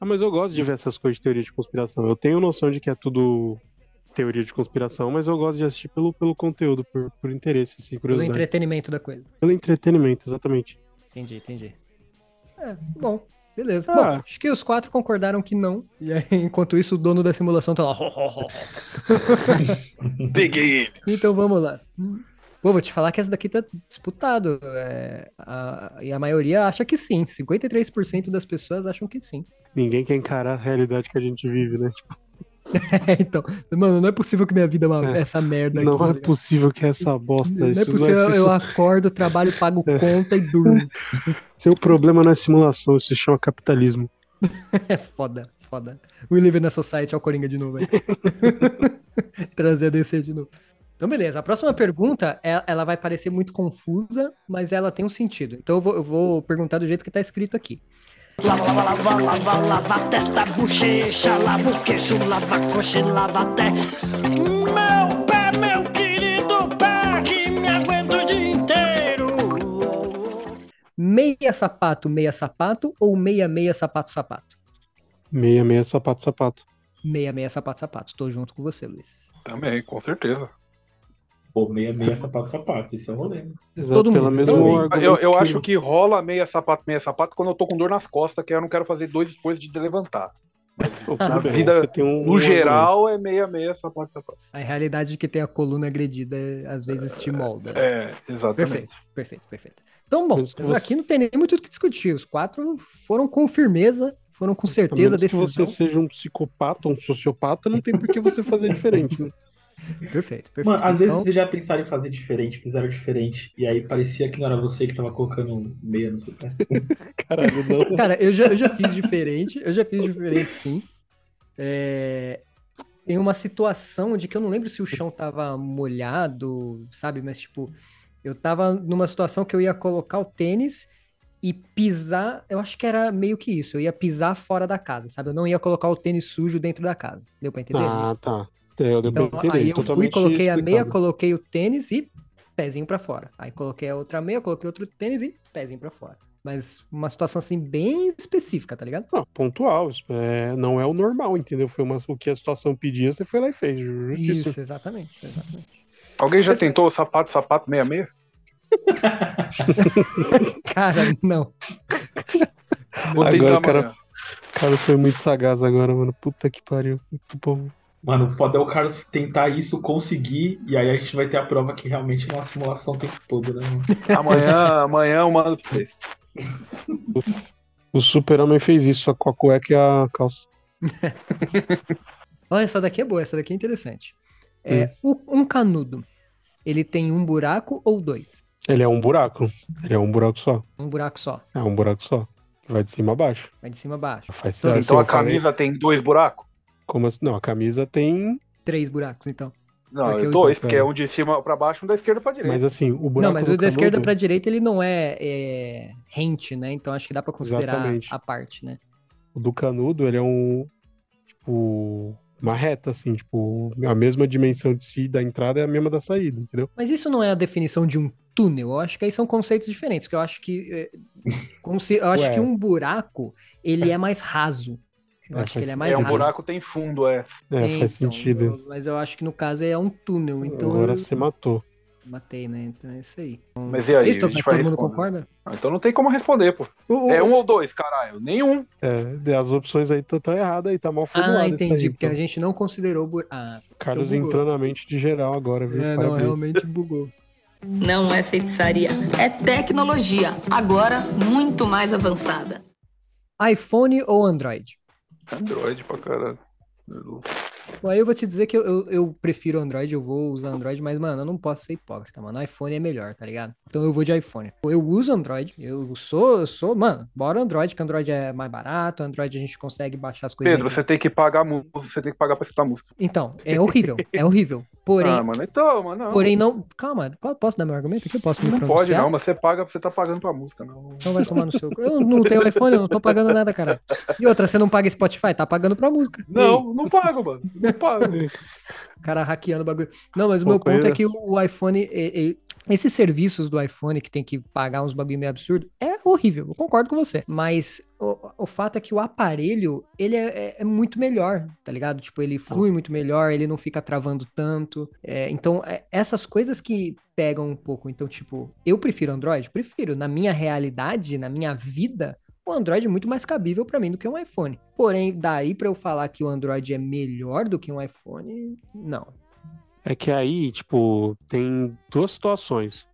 Ah, mas eu gosto de ver essas coisas de teoria de conspiração. Eu tenho noção de que é tudo teoria de conspiração, mas eu gosto de assistir pelo, pelo conteúdo, por, por interesse, assim, Pelo curiosidade. entretenimento da coisa. Pelo entretenimento, exatamente. Entendi, entendi. É, bom, beleza. Ah. Bom, acho que os quatro concordaram que não. E aí, <laughs> enquanto isso, o dono da simulação tá lá. <laughs> Peguei ele. Então vamos lá. Pô, vou te falar que essa daqui tá disputado. é, a- e a maioria acha que sim. 53% das pessoas acham que sim. Ninguém quer encarar a realidade que a gente vive, né? Tipo, <laughs> então, mano, não é possível que minha vida é uma- É. essa merda não aqui. é tá possível que essa bosta. Não é isso possível, isso- eu acordo, trabalho, pago <laughs> conta e durmo. <laughs> Seu problema não é simulação, isso se chama capitalismo. É foda, foda. We live in a society, é o Coringa de novo aí. Trazer a DC de novo. Então, beleza. A próxima pergunta, é- ela vai parecer muito confusa, mas ela tem um sentido. Então, eu vou, eu vou perguntar do jeito que tá escrito aqui. Lava, lava, lava, lava, lava a testa, bochecha, lava o queixo, lava a coxa e lava até meu pé, meu querido pé, que me aguenta o dia inteiro. Meia sapato, meia sapato ou meia meia sapato sapato? Meia, meia, sapato, sapato. Meia meia sapato sapato. Tô junto com você, Luiz. Também, com certeza. Pô, meia, meia, sapato, sapato. Isso é um rolê. Exato, Todo pela mundo. mesmo argumento Eu, eu que- acho que rola meia sapato, meia sapato quando eu tô com dor nas costas, que eu não quero fazer dois esforços de levantar. Pô, Na bem, vida, um- no um geral, é meia, meia, sapato, sapato. A realidade de que tem a coluna agredida às vezes te molda. É, exatamente. Perfeito, perfeito, perfeito. Então, bom, você- aqui não tem nem muito o que discutir. Os quatro foram com firmeza, foram com certeza que decisão. você seja um psicopata, um sociopata, não tem por que você fazer diferente, né? <laughs> <laughs> Perfeito, perfeito. Mano, às vezes Então, vocês já pensaram em fazer diferente, fizeram diferente, e aí parecia que não era você que tava colocando meia no seu pé. <laughs> Caralho, não. Cara, eu já, eu já fiz diferente, eu já fiz diferente sim. É, Em uma situação de que eu não lembro se o chão tava molhado, sabe? Mas, tipo, eu tava numa situação que eu ia colocar o tênis e pisar. Eu acho que era meio que isso. Eu ia pisar fora da casa, sabe? Eu não ia colocar o tênis sujo dentro da casa. Deu pra entender? Ah, Luiz? tá. Eu deu pra Então, aí eu fui, coloquei a meia, coloquei o tênis e pezinho pra fora. Aí coloquei a outra meia, coloquei outro tênis e pezinho pra fora. Mas uma situação assim bem específica, tá ligado? Não, pontual, é, não é o normal, entendeu? Foi uma, o que a situação pedia, você foi lá e fez. Justíssimo. Isso, exatamente, exatamente. Alguém já tentou sapato, sapato, meia, meia? <laughs> Cara, não. Vou Agora tentar o cara, o cara foi muito sagaz agora, mano. Puta que pariu. Muito bom. Mano, o foda é o Carlos tentar isso, conseguir, e aí a gente vai ter a prova que realmente é uma simulação o tempo todo, né? Amanhã, amanhã eu mando pra vocês. O super-homem fez isso, só com a cueca e a calça. <laughs> Olha, essa daqui é boa, essa daqui é interessante. É, o- um canudo, ele tem um buraco ou dois? Ele é um buraco. Ele é um buraco só. Um buraco só, É um buraco só. Vai de cima a baixo. vai de cima a baixo. Faz Então, assim, Então a falei- camisa tem dois buracos? Como assim? Não, a camisa tem. Três buracos, então. Não, Porque é o- dois, porque é um de cima pra baixo e um da esquerda pra direita. Mas assim, o buraco. Não, mas do o da esquerda canudo- pra direita ele não é, é rente, né? Então acho que dá pra considerar Exatamente. a parte, né? O do canudo, ele é um. Tipo. Uma reta, assim, tipo, a mesma dimensão de si da entrada é a mesma da saída, entendeu? Mas isso não é a definição de um túnel. Eu acho que aí são conceitos diferentes, porque eu acho que é, como se- eu acho Ué. que um buraco ele é mais raso. Eu É, acho que ele é mais É, um raso. buraco tem fundo, é. É, É, faz então, sentido. eu- mas eu acho que no caso é um túnel, então Agora eu você matou. matei, né? Então é isso aí. Mas e aí? Isso, a gente todo mundo responder. concorda? Ah, Então não tem como responder, pô. O- o- É um ou dois, caralho. Nenhum. É, as opções aí estão erradas aí, tá mal formulado Ah, entendi, aí. porque pô. a gente não considerou buraco. Ah, Carlos então bugou. entrou na mente de geral agora, viu? É, não, realmente bugou. Não é feitiçaria, é tecnologia, agora muito mais avançada. iPhone ou Android? Android pra caralho. Aí eu vou te dizer que eu, eu, eu prefiro Android, eu vou usar Android, mas, mano, eu não posso ser hipócrita, mano. iPhone é melhor, tá ligado? Então eu vou de iPhone. Eu uso Android, eu sou, eu sou, mano, bora Android, que Android é mais barato, Android a gente consegue baixar as coisas. Pedro, você tem que pagar música, você tem que pagar pra escutar música. Então, é horrível, é horrível. Porém, Ah, mano, então, mano, não. porém não. Calma, po- posso dar meu argumento aqui? Eu Posso me Não pode, pronunciar? não, mas você paga, você tá pagando pra música, não. Então vai tomar no seu. Eu não tenho iPhone, eu não tô pagando nada, cara. E outra, você não paga Spotify, tá pagando pra música. Não, não pago, mano. Não pago. <laughs> O cara hackeando o bagulho. Não, mas o Pô, meu ponto é que o iPhone, e- e- Esses serviços do iPhone que tem que pagar uns bagulho meio absurdo é horrível, eu concordo com você. Mas o, o fato é que o aparelho, ele é, é- é muito melhor, tá ligado? Tipo, ele flui muito melhor, ele não fica travando tanto. É, então, é- essas coisas que pegam um pouco. Então, tipo, eu prefiro Android? Prefiro. Na minha realidade, na minha vida, o Android é muito mais cabível pra mim do que um iPhone. Porém, daí pra eu falar que o Android é melhor do que um iPhone, não. É que aí, tipo, tem duas situações.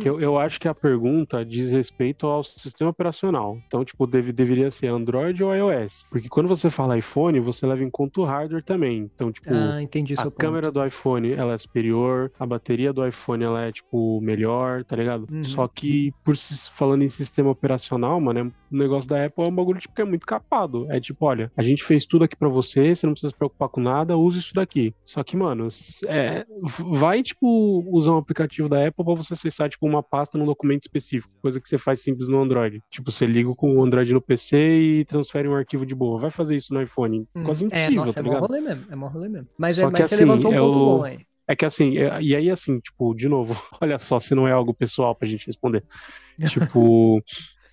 Que eu, eu acho que a pergunta diz respeito ao sistema operacional. Então, tipo, deve, deveria ser Android ou iOS. Porque quando você fala iPhone, você leva em conta o hardware também. Então, tipo, Ah, a seu ponto. câmera do iPhone ela é superior, a bateria do iPhone ela é, tipo, melhor, tá ligado? Uhum. Só que, por falando em sistema operacional, mano, o negócio da Apple é um bagulho tipo, que é muito capado. É tipo, olha, a gente fez tudo aqui pra você, você não precisa se preocupar com nada, use isso daqui. Só que, mano, é, vai, tipo, usar um aplicativo da Apple pra você acessar, tipo, uma pasta num documento específico, coisa que você faz simples no Android. Tipo, você liga com o Android no PC e transfere um arquivo de boa. Vai fazer isso no iPhone. Hum, Quase é, impossível, nossa, tá é mó ligado? rolê mesmo, é mó rolê mesmo. Mas, é, Só mas que você assim, levantou um é ponto o- bom aí. É que assim, é- e aí assim, tipo, de novo, <laughs> olha só, se não é algo pessoal pra gente responder. <laughs> Tipo,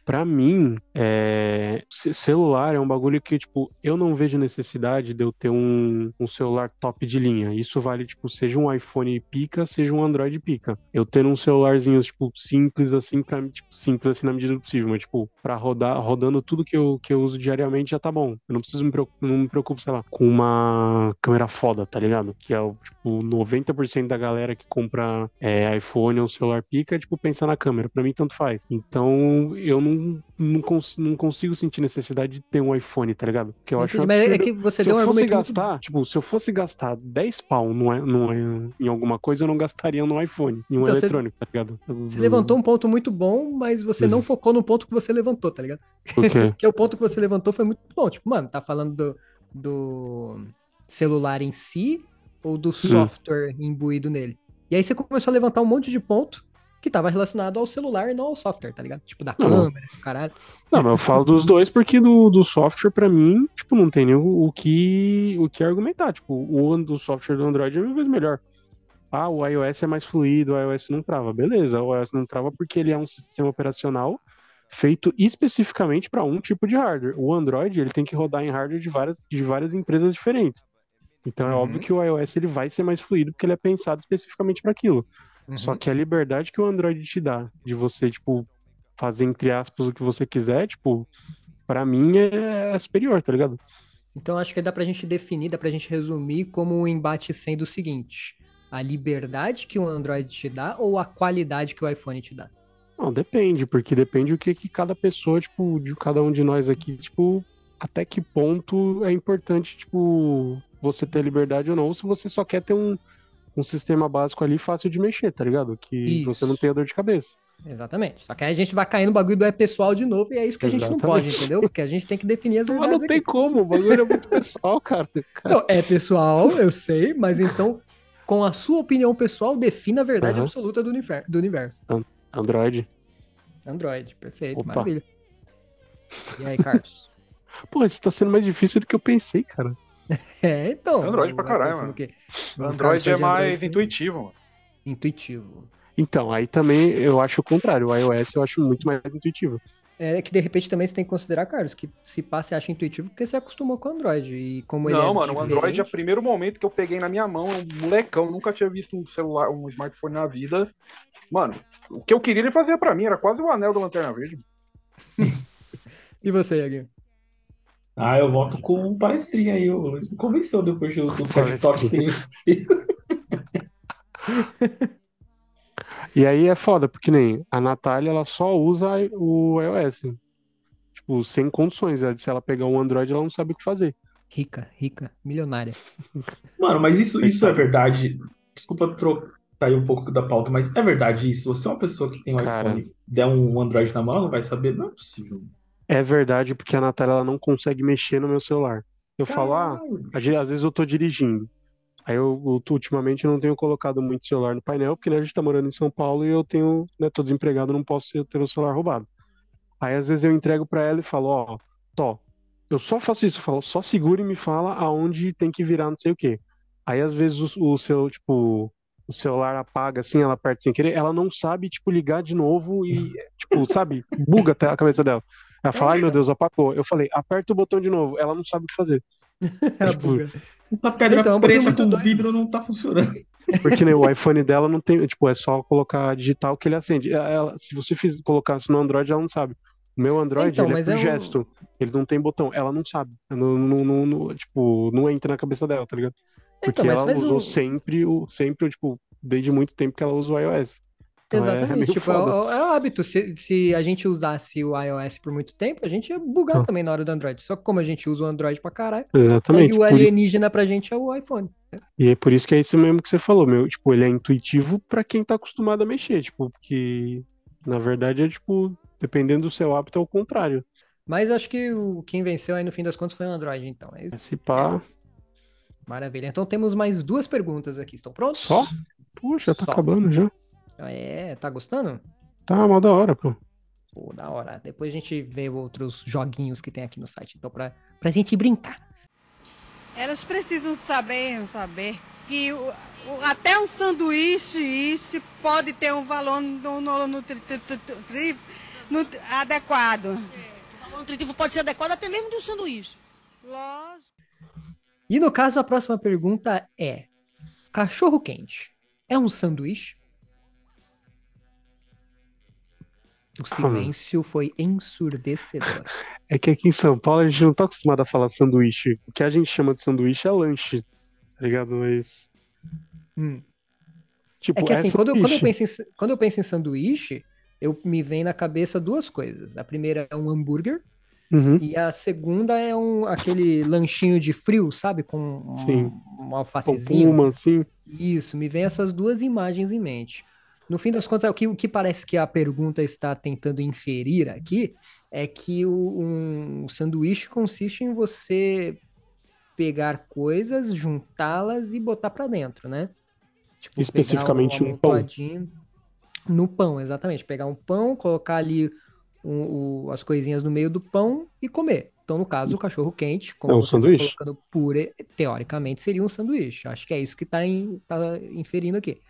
pra mim, é, ce- celular é um bagulho que, tipo, eu não vejo necessidade de eu ter um, um celular top de linha. Isso vale, tipo, seja um iPhone pica, seja um Android pica. Eu tendo um celularzinho, tipo, simples assim, pra tipo, simples assim na medida do possível, mas, tipo, pra rodar, rodando tudo que eu, que eu uso diariamente já tá bom. Eu não preciso me preocupar, não me preocupo, sei lá, com uma câmera foda, tá ligado? Que é tipo, 90% da galera que compra é, iPhone ou celular pica, tipo, pensa na câmera. Pra mim, tanto faz. Então, eu não, não, cons- não consigo sentir necessidade de ter um iPhone, tá ligado? Porque eu acho Entendi, mas é que você se deu um eu fosse argumento muito gastar, tipo, se eu fosse gastar 10 pau num, num, em alguma coisa, eu não gastaria no iPhone, em um Então, você- eletrônico, tá ligado? Você levantou um ponto muito bom, mas você não focou no ponto que você levantou, tá ligado? O quê? <laughs> que o ponto que você levantou foi muito bom. Tipo, mano, tá falando do, do celular em si ou do software imbuído nele? E aí você começou a levantar um monte de ponto que tava relacionado ao celular e não ao software, tá ligado? Tipo, da Não. câmera, caralho. Não, mas eu falo dos dois porque do, do software, pra mim, tipo, não tem nem o, o que, o que argumentar. Tipo, o, o software do Android é mil vezes melhor. Ah, o iOS é mais fluido, o iOS não trava. Beleza, o iOS não trava porque ele é um sistema operacional feito especificamente para um tipo de hardware. O Android, ele tem que rodar em hardware de várias, de várias empresas diferentes. Então é óbvio que o iOS ele vai ser mais fluido porque ele é pensado especificamente para aquilo. Só que a liberdade que o Android te dá de você, tipo, fazer entre aspas o que você quiser, tipo, pra mim é, é superior, tá ligado? Então acho que dá pra gente definir, dá pra gente resumir como o embate sendo o seguinte: a liberdade que o Android te dá ou a qualidade que o iPhone te dá? Não, depende, porque depende o que, que cada pessoa, tipo, de cada um de nós aqui, tipo, até que ponto é importante, tipo, você ter liberdade ou não, ou se você só quer ter um, um sistema básico ali fácil de mexer, tá ligado? Que você não tenha dor de cabeça. Exatamente. Só que aí a gente vai cair no bagulho do é pessoal de novo e é isso que a gente não pode, entendeu? Porque a gente tem que definir as Mas verdades não tem aqui. como, o bagulho é muito <laughs> pessoal, cara. Não, é pessoal, eu sei, mas então, com a sua opinião pessoal, defina a verdade Aham. absoluta do, do universo. An- Android. Android, perfeito, Opa. maravilha. E aí, Carlos? <laughs> Pô, isso tá sendo mais difícil do que eu pensei, cara. <laughs> É, então. Android pra vai caralho, mano. que- o Android é mais Android, intuitivo, mano. Intuitivo. Então, aí também eu acho o contrário. O iOS eu acho muito mais intuitivo. É que de repente também você tem que considerar, Carlos, que se pá, você acha intuitivo porque você acostumou com o Android. E como ele não, é mano, o Android é o diferente- primeiro momento que eu peguei na minha mão, é um molecão, nunca tinha visto um celular, um smartphone na vida. Mano, o que eu queria ele fazia pra mim, era quase o anel da Lanterna Verde. <laughs> E você, Yaguinho? Ah, eu voto com o palestrinha aí. O Luiz me convenceu depois do, do TED Talk que ele E aí é foda, porque nem a Natália, ela só usa o iOS. Tipo, sem condições. Ela- Se ela pegar um Android, ela não sabe o que fazer. Rica, rica, milionária. Mano, mas isso, isso é verdade. Desculpa tro- sair um pouco da pauta, mas é verdade isso. Você é uma pessoa que tem um Cara. iPhone, der um Android na mão, ela não vai saber? Não é possível. É verdade, porque a Natália ela não consegue mexer no meu celular. Eu falo, ah, às ve- às vezes eu tô dirigindo. Aí eu, ultimamente não tenho colocado muito celular no painel, porque né, a gente tá morando em São Paulo e eu tenho, né, tô desempregado, não posso ter o celular roubado. Aí às vezes eu entrego pra ela e falo, ó, Tó, eu só faço isso, eu falo, só segura e me fala aonde tem que virar não sei o quê. Aí às vezes o, o seu, tipo, o celular apaga assim, ela aperta sem querer, ela não sabe, tipo, ligar de novo e, tipo, sabe, buga até a cabeça dela. Ela fala, ai meu Deus, apagou. Eu falei, aperta o botão de novo. Ela não sabe o que fazer. <laughs> tipo, Essa pedra Então, é preta com doido. vidro não tá funcionando. <laughs> porque né, o iPhone dela não tem, tipo, é só colocar digital que ele acende. Ela, se você fiz, colocasse no Android, ela não sabe. O meu Android, Então, ele é por é um- gesto. Ele não tem botão. Ela não sabe. Não, não, não- não- tipo, não entra na cabeça dela, tá ligado? Porque Então, ela usou um- sempre o, sempre, tipo, desde muito tempo que ela usa o iOS. Então é Exatamente. meio tipo, é, é hábito. Se, se a gente usasse o iOS por muito tempo, a gente ia bugar Então. também na hora do Android. Só que como a gente usa o Android pra caralho, Exatamente. aí o por alienígena pra gente é o iPhone. E é por isso que é isso mesmo que você falou, meu. Tipo, ele é intuitivo pra quem tá acostumado a mexer, tipo, porque na verdade é tipo, dependendo do seu hábito, é o contrário. Mas acho que o quem venceu aí no fim das contas foi o Android, então. É isso. Se pá, Maravilha. Então temos mais duas perguntas aqui. Estão prontos? só? Poxa, tá Só. acabando já. É, tá gostando? Tá mal da hora, pô. Pô, da hora. Depois a gente vê outros joguinhos que tem aqui no site. Então, pra, pra gente brincar. Elas precisam saber, saber que o- o- até um sanduíche isso pode ter um valor no, no- nutri- tri- tri- tri- nut- adequado. O valor nutritivo pode ser adequado até mesmo de um sanduíche. Lógico. E no caso, a próxima pergunta é: cachorro quente é um sanduíche? O silêncio foi ensurdecedor. É que aqui em São Paulo a gente não tá acostumado a falar sanduíche. O que a gente chama de sanduíche é lanche, tá ligado? Mas. Hum. Tipo, É que assim, quando, eu- quando, eu penso em, quando eu penso em sanduíche, eu me vem na cabeça duas coisas. A primeira é um hambúrguer Uhum. e a segunda é um aquele lanchinho de frio, sabe? Com um, Sim. um Com alfacezinho. puma, assim. Isso, me vem essas duas imagens em mente. No fim das contas, é o que, o que parece que a pergunta está tentando inferir aqui é que o, um sanduíche consiste em você pegar coisas, juntá-las e botar pra dentro, né? Tipo, Especificamente um pão. amontoadinho No pão, exatamente. Pegar um pão, colocar ali o- as coisinhas no meio do pão e comer. Então, no caso, o cachorro quente, como É um tá sanduíche? colocando purê, teoricamente seria um sanduíche. Acho que é isso que tá, em- tá inferindo aqui.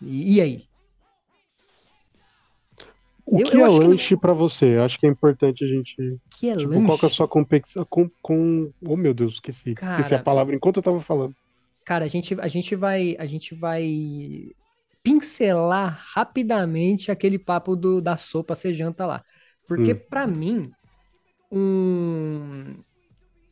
E, e aí? O Eu- que eu é acho que- lanche pra você? Acho que é importante a gente. Que é tipo, qual que é a lanche? sua competição com, com. Oh, meu Deus, esqueci. Esqueci a Cara, palavra enquanto eu tava falando. Cara, a gente, a gente vai, a gente vai pincelar rapidamente aquele papo do, da sopa ser janta lá. Porque Hum. pra mim, um,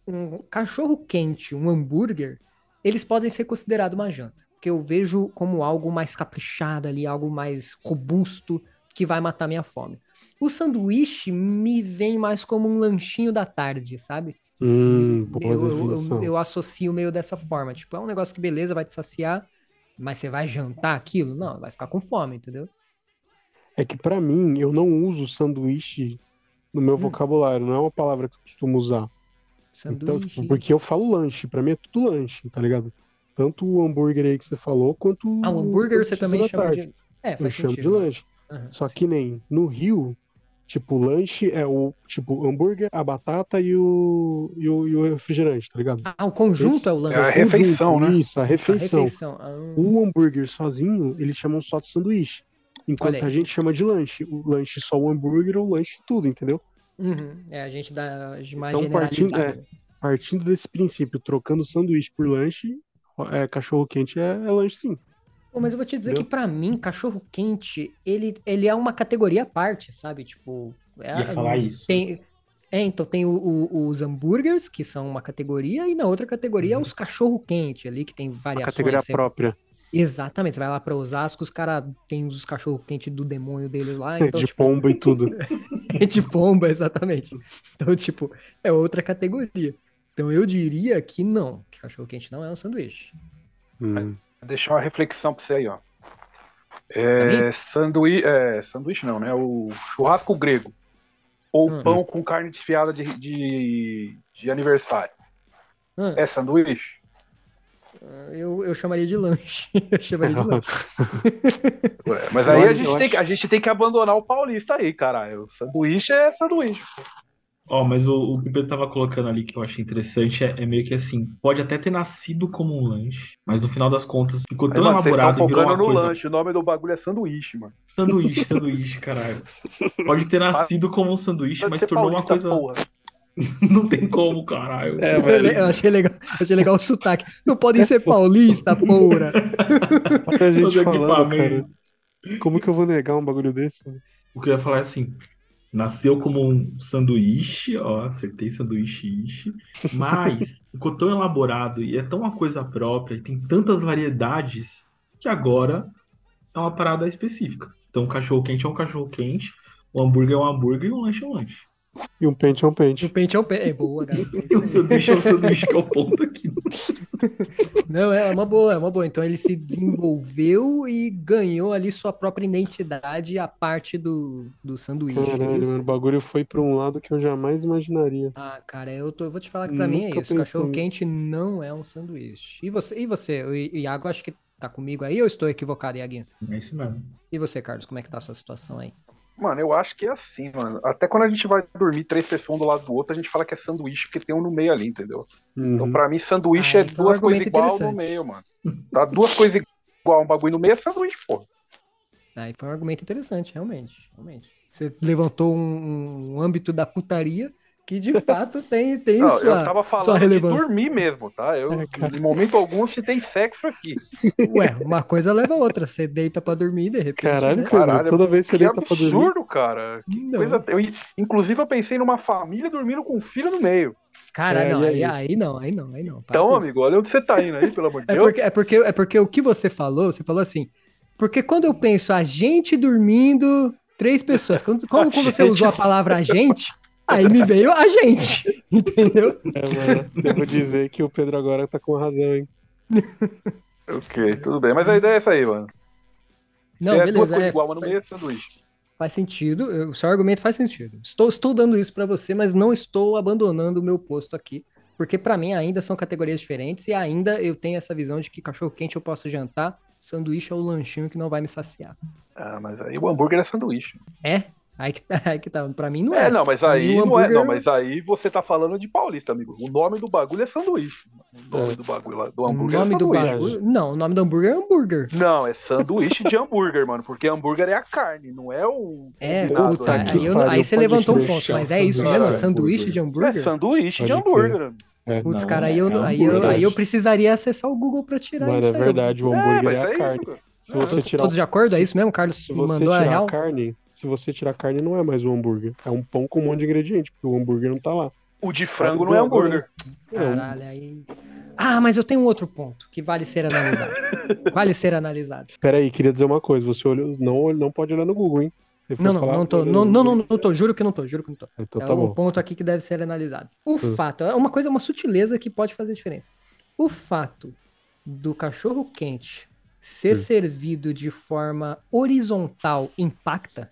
um cachorro quente, um hambúrguer, eles podem ser considerados uma janta. Porque eu vejo como algo mais caprichado ali, algo mais robusto, que vai matar minha fome. O sanduíche me vem mais como um lanchinho da tarde, sabe? Hum, Eu, eu, eu, eu associo meio dessa forma. Tipo, é um negócio que beleza, vai te saciar, mas você vai jantar aquilo? Não, vai ficar com fome, entendeu? É que pra mim, eu não uso sanduíche no Hum. meu vocabulário, não é uma palavra que eu costumo usar. Então, tipo, Sanduíche. porque eu falo lanche, pra mim é tudo lanche, tá ligado? Tanto o hambúrguer aí que você falou, quanto Ah, o hambúrguer você sanduíche também chama tarde. de. É, Eu faz chamo de sentido. lanche. Aham, Só que nem no Rio, tipo, lanche é o tipo hambúrguer, a batata e o, e o, e o refrigerante, tá ligado? Ah, o conjunto Esse- é o lanche. É a refeição, conjunto, né? Isso, a refeição. refeição, ah. O hambúrguer sozinho, eles chamam só de sanduíche. Enquanto a gente chama de lanche. O lanche só o hambúrguer ou o lanche tudo, entendeu? Uhum, É, a gente dá de mais Então, partindo, é, partindo desse princípio, trocando sanduíche por lanche, é, cachorro quente é, é lanche sim. Pô, mas eu vou te dizer Entendeu? que pra mim, cachorro quente, ele, ele é uma categoria à parte, sabe? Tipo, é, Ia falar isso. Tem, é, então tem o- o- os hambúrgueres, que são uma categoria, e na outra categoria é os cachorro quente ali, que tem Uhum. A variações. categoria sempre. própria. Exatamente, você vai lá pra Osasco, os caras têm os cachorro quente do demônio deles lá, <laughs> então, de tipo, pomba e tudo. <laughs> de pomba, exatamente. Então, tipo, é outra categoria. Então eu diria que não, que cachorro quente não é um sanduíche. Hum. Deixar uma reflexão pra você aí, ó. É, sanduí é, sanduíche não, né? O churrasco grego. Ou Hum. pão com carne desfiada de, de, de aniversário. Hum. É sanduíche? Eu, eu chamaria de lanche. <laughs> Eu chamaria de lanche. <laughs> Ué, Mas aí a gente, tem, a gente tem que abandonar o paulista aí, caralho. O sanduíche é sanduíche. Ó, mas o, o que o Pedro tava colocando ali que eu achei interessante é, é meio que assim, pode até ter nascido como um lanche, mas no final das contas ficou Aí, tão mano, vocês elaborado e virou focando uma no coisa... lanche. O nome do bagulho é sanduíche, mano. Sanduíche, sanduíche, caralho. <laughs> Pode ter nascido como um sanduíche, Pode mas ser tornou uma paulista, coisa... porra. <laughs> Não tem como, caralho. É, Eu, velho. eu achei legal, eu achei legal o sotaque. Não podem ser <laughs> paulista, porra. Olha a gente Todo falando, cara. Como que eu vou negar um bagulho desse? O que eu ia falar é assim, nasceu como um sanduíche, ó, acertei sanduíche, ishi, mas <laughs> ficou tão elaborado e é tão uma coisa própria, e tem tantas variedades, que agora é uma parada específica. Então, cachorro quente é um cachorro quente, o hambúrguer é um hambúrguer e um lanche é um lanche. E um pente é um pente. O pente é o pente. É boa. E o sanduíche é o sanduíche que é o ponto aqui. <laughs> Não, é uma boa, é uma boa. Então ele se desenvolveu e ganhou ali sua própria identidade a parte do, do sanduíche. é Caralho, mano, o bagulho foi pra um lado que eu jamais imaginaria. Ah, cara, eu, tô, eu vou te falar que pra mim é Nunca isso. pensei Cachorro nisso. quente não é um sanduíche. E você, e você? O Iago, acho que tá comigo aí ou eu estou equivocado, Iaguinho? É isso mesmo. E você, Carlos, como é que tá a sua situação aí? Mano, eu acho que é assim, mano. Até quando a gente vai dormir três pessoas um do lado do outro, a gente fala que é sanduíche, porque tem um no meio ali, entendeu? Então, Uhum. pra mim, sanduíche Ah, é então é duas coisas igual no meio, mano. Tá duas coisas igual, um bagulho no meio é sanduíche, pô. Aí foi um argumento interessante, realmente. realmente. Você levantou um, um âmbito da putaria que de fato tem, tem Não, sua, eu tava sua falando de dormir mesmo, tá? Eu, É, cara. em momento algum, se tem sexo aqui. Ué, uma coisa leva a outra. Você deita pra dormir de repente. Caralho, né? Caralho, toda vez que você deita pra dormir. absurdo, cara. Que Não. coisa. Eu, inclusive, eu pensei numa família dormindo com um filho no meio. Cara, É, não, aí, aí? aí não, aí não, aí não. Então, amigo, olha onde você tá indo aí, pelo amor de É Deus. porque, é, porque, é porque o que você falou, você falou assim, porque quando eu penso a gente dormindo, três pessoas, quando, quando, <laughs> quando você usou a palavra a gente, aí me veio a gente, <laughs> entendeu? É, mano, devo dizer que o Pedro agora tá com razão, hein? <laughs> Ok, tudo bem. Mas a ideia é essa aí, mano. Não, Se é beleza, é, igual, mas no meio é sanduíche. faz sentido, o seu argumento faz sentido. Estou, estou dando isso pra você, mas não estou abandonando o meu posto aqui, porque pra mim ainda são categorias diferentes e ainda eu tenho essa visão de que cachorro quente eu posso jantar, sanduíche é o lanchinho que não vai me saciar. Ah, mas aí o hambúrguer é sanduíche. É? Aí que tá, <laughs> aí que tá. Pra mim não é. É, não, mas aí mim, o não é, não, hambúrguer- mas aí você tá falando de paulista, amigo. O nome do bagulho é sanduíche. O nome É. do bagulho lá, do O hambúrguer nome é do sanduíche. bagulho. Não, o nome do hambúrguer é hambúrguer. Não, é sanduíche de hambúrguer, mano, porque hambúrguer é a carne, não é o É, Puta que aí, eu aí você levantou um ponto, mas é isso sanduíche mesmo? de Sanduíche hambúrguer. de É hambúrguer? sanduíche de hambúrguer. É, Putz, Não, cara, aí é eu, aí, eu, hambúrguer. aí eu precisaria acessar o Google pra tirar Mano, isso é aí. verdade, o É, hambúrguer mas é a é carne. isso, cara. Se você Todos, tirar todos de acordo? É isso mesmo? O Carlos Se você mandou a real? a carne, se você tirar a carne, não é mais um hambúrguer. É um pão com um monte de ingrediente, porque o hambúrguer não tá lá. O de frango não é hambúrguer. Caralho, aí. Ah, mas eu tenho um outro ponto que vale ser analisado. <laughs> vale ser analisado. Peraí, queria dizer uma coisa. Você olhou, não, não pode olhar no Google, hein? Não, não, falar, não tô. Não, não, não, não tô. Juro que não tô, juro que não tô. Então é tá um bom. ponto aqui que deve ser analisado. O Hum. fato, é uma coisa, uma sutileza que pode fazer diferença. O fato do cachorro quente ser Hum. servido de forma horizontal impacta?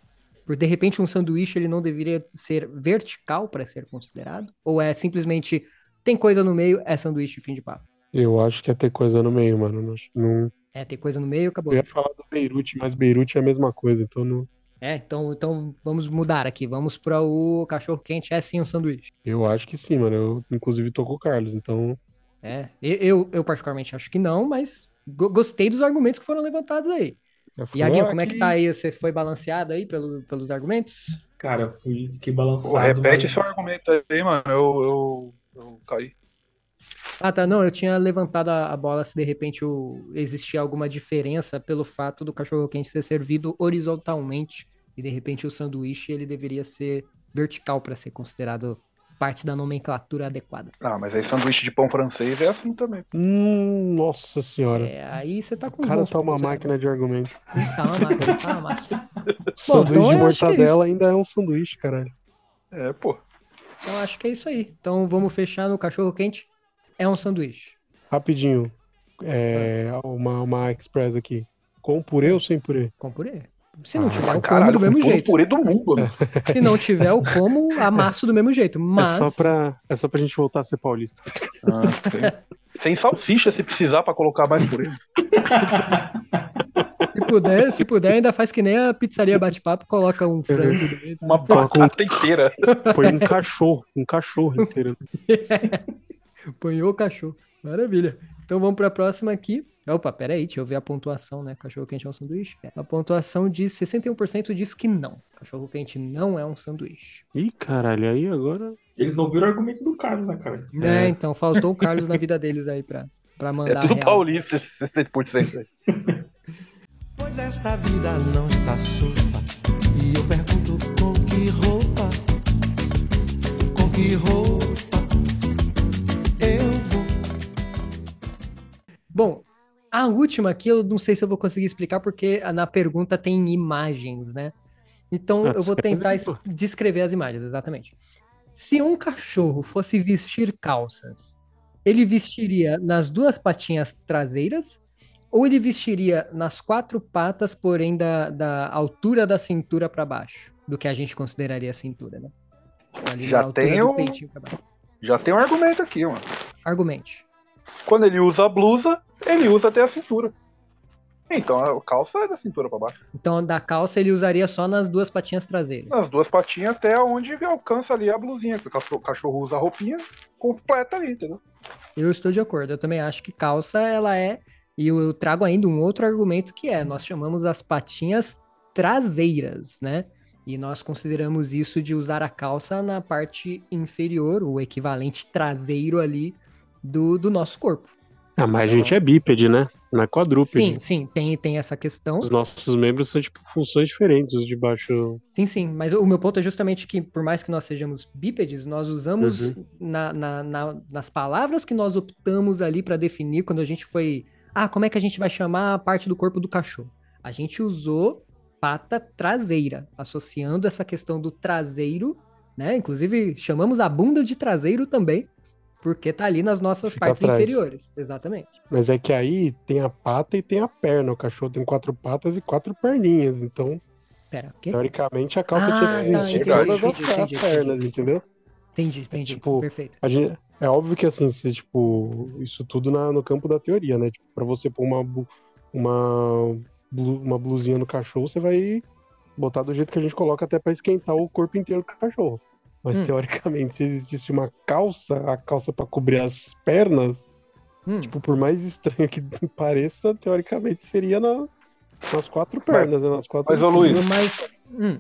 Por de repente um sanduíche ele não deveria ser vertical para ser considerado? Ou é simplesmente tem coisa no meio, é sanduíche fim de papo? Eu acho que ia ter coisa no meio, mano. Não. É, tem coisa no meio, acabou. Eu ia falar do Beirute, mas Beirute é a mesma coisa, então não. É, então, então vamos mudar aqui. Vamos para o cachorro quente é sim um sanduíche. Eu acho que sim, mano. Eu, inclusive, tô com o Carlos, então. É, eu, eu particularmente acho que não, mas go- gostei dos argumentos que foram levantados aí. Falou, Iaguinho, como é que tá aí? Você foi balanceado aí pelo, pelos argumentos? Cara, eu fui, fiquei balançado. Pô, repete mas- seu argumento aí, mano. Eu, eu, eu caí. Ah, tá. Não, eu tinha levantado a, a bola se de repente o, existia alguma diferença pelo fato do cachorro-quente ser servido horizontalmente e de repente o sanduíche ele deveria ser vertical para ser considerado parte da nomenclatura adequada. Ah, mas aí sanduíche de pão francês é assim também. Hum, nossa senhora. É, aí você tá com o cara tá uma né? máquina de argumento. Tá uma máquina, tá uma máquina. <laughs> sanduíche então de é mortadela isso. ainda é um sanduíche, caralho. É, pô. Então acho que é isso aí. Então vamos fechar no cachorro-quente. É um sanduíche. Rapidinho. É, uma, uma express aqui. Com purê ou sem purê? Com purê. Se não Ah, tiver, eu como Caralho, do mesmo o jeito. purê do mundo, mano. Se não tiver, eu como, amasso do mesmo jeito. Mas. É só pra, é só pra gente voltar a ser paulista. Ah, sem, salsicha, se precisar, pra colocar mais purê. <laughs> Se puder, se puder, ainda faz que nem a pizzaria bate-papo, coloca um frango dentro. Uma batata inteira. Põe um cachorro, um cachorro inteiro. <laughs> Põe o cachorro. Maravilha. Então vamos para a próxima aqui. Opa, peraí, deixa eu ver a pontuação, né? Cachorro quente é um sanduíche? É. A pontuação diz 61% diz que não. Cachorro quente não é um sanduíche. Ih, caralho, aí agora. Eles não viram o argumento do Carlos, né, cara? É, então faltou o Carlos na vida deles aí pra, pra mandar. É tudo real. paulista, esse 60% aí. <laughs> Pois esta vida não está solta. E eu pergunto com que roupa? Com que roupa Bom, a última aqui eu não sei se eu vou conseguir explicar porque na pergunta tem imagens, né? Então Ah, eu vou tentar descrever as imagens, exatamente. Se um cachorro fosse vestir calças, ele vestiria nas duas patinhas traseiras ou ele vestiria nas quatro patas, porém da, da altura da cintura para baixo, do que a gente consideraria cintura, né? Já tem um-. Já tem um argumento aqui, mano. Argumente. Quando ele usa a blusa, ele usa até a cintura. Então a calça é da cintura pra baixo. Então da calça ele usaria só nas duas patinhas traseiras. Nas duas patinhas até onde alcança ali a blusinha. Porque o cachorro- o cachorro usa a roupinha completa ali, entendeu? Eu estou de acordo. Eu também acho que calça ela é. E eu trago ainda um outro argumento que é: nós chamamos as patinhas traseiras, né? E nós consideramos isso de usar a calça na parte inferior, o equivalente traseiro ali do, do nosso corpo. Ah, mas a gente é bípede, né? Não é quadrúpede. Sim, sim, tem, tem essa questão. Os nossos membros são, tipo, funções diferentes. Os de baixo. Sim, sim, mas o meu ponto é justamente que, por mais que nós sejamos bípedes, nós usamos Uhum. na, na- na- nas palavras que nós optamos ali para definir quando a gente foi. Ah, como é que a gente vai chamar a parte do corpo do cachorro? A gente usou pata traseira, associando essa questão do traseiro, né? Inclusive, chamamos a bunda de traseiro também, porque tá ali nas nossas Fica partes atrás. inferiores. Exatamente. Mas é que aí tem a pata e tem a perna. O cachorro tem quatro patas e quatro perninhas. Então, Pera, o quê? teoricamente, a calça Ah, tinha que existir entendi, todas entendi, as entendi, pernas, entendeu? Entendi, entendi. Tipo, Perfeito. Gente, é óbvio que assim, se, tipo, isso tudo na- no campo da teoria, né? Tipo, pra você pôr uma, uma, uma blusinha no cachorro, você vai botar do jeito que a gente coloca até pra esquentar o corpo inteiro do cachorro. Mas Hum. teoricamente, se existisse uma calça, a calça pra cobrir as pernas, Hum. tipo, por mais estranho que <laughs> pareça, teoricamente seria na- nas quatro pernas, né? Nas quatro mas, ô, Luiz, pernas. Mas. Hum.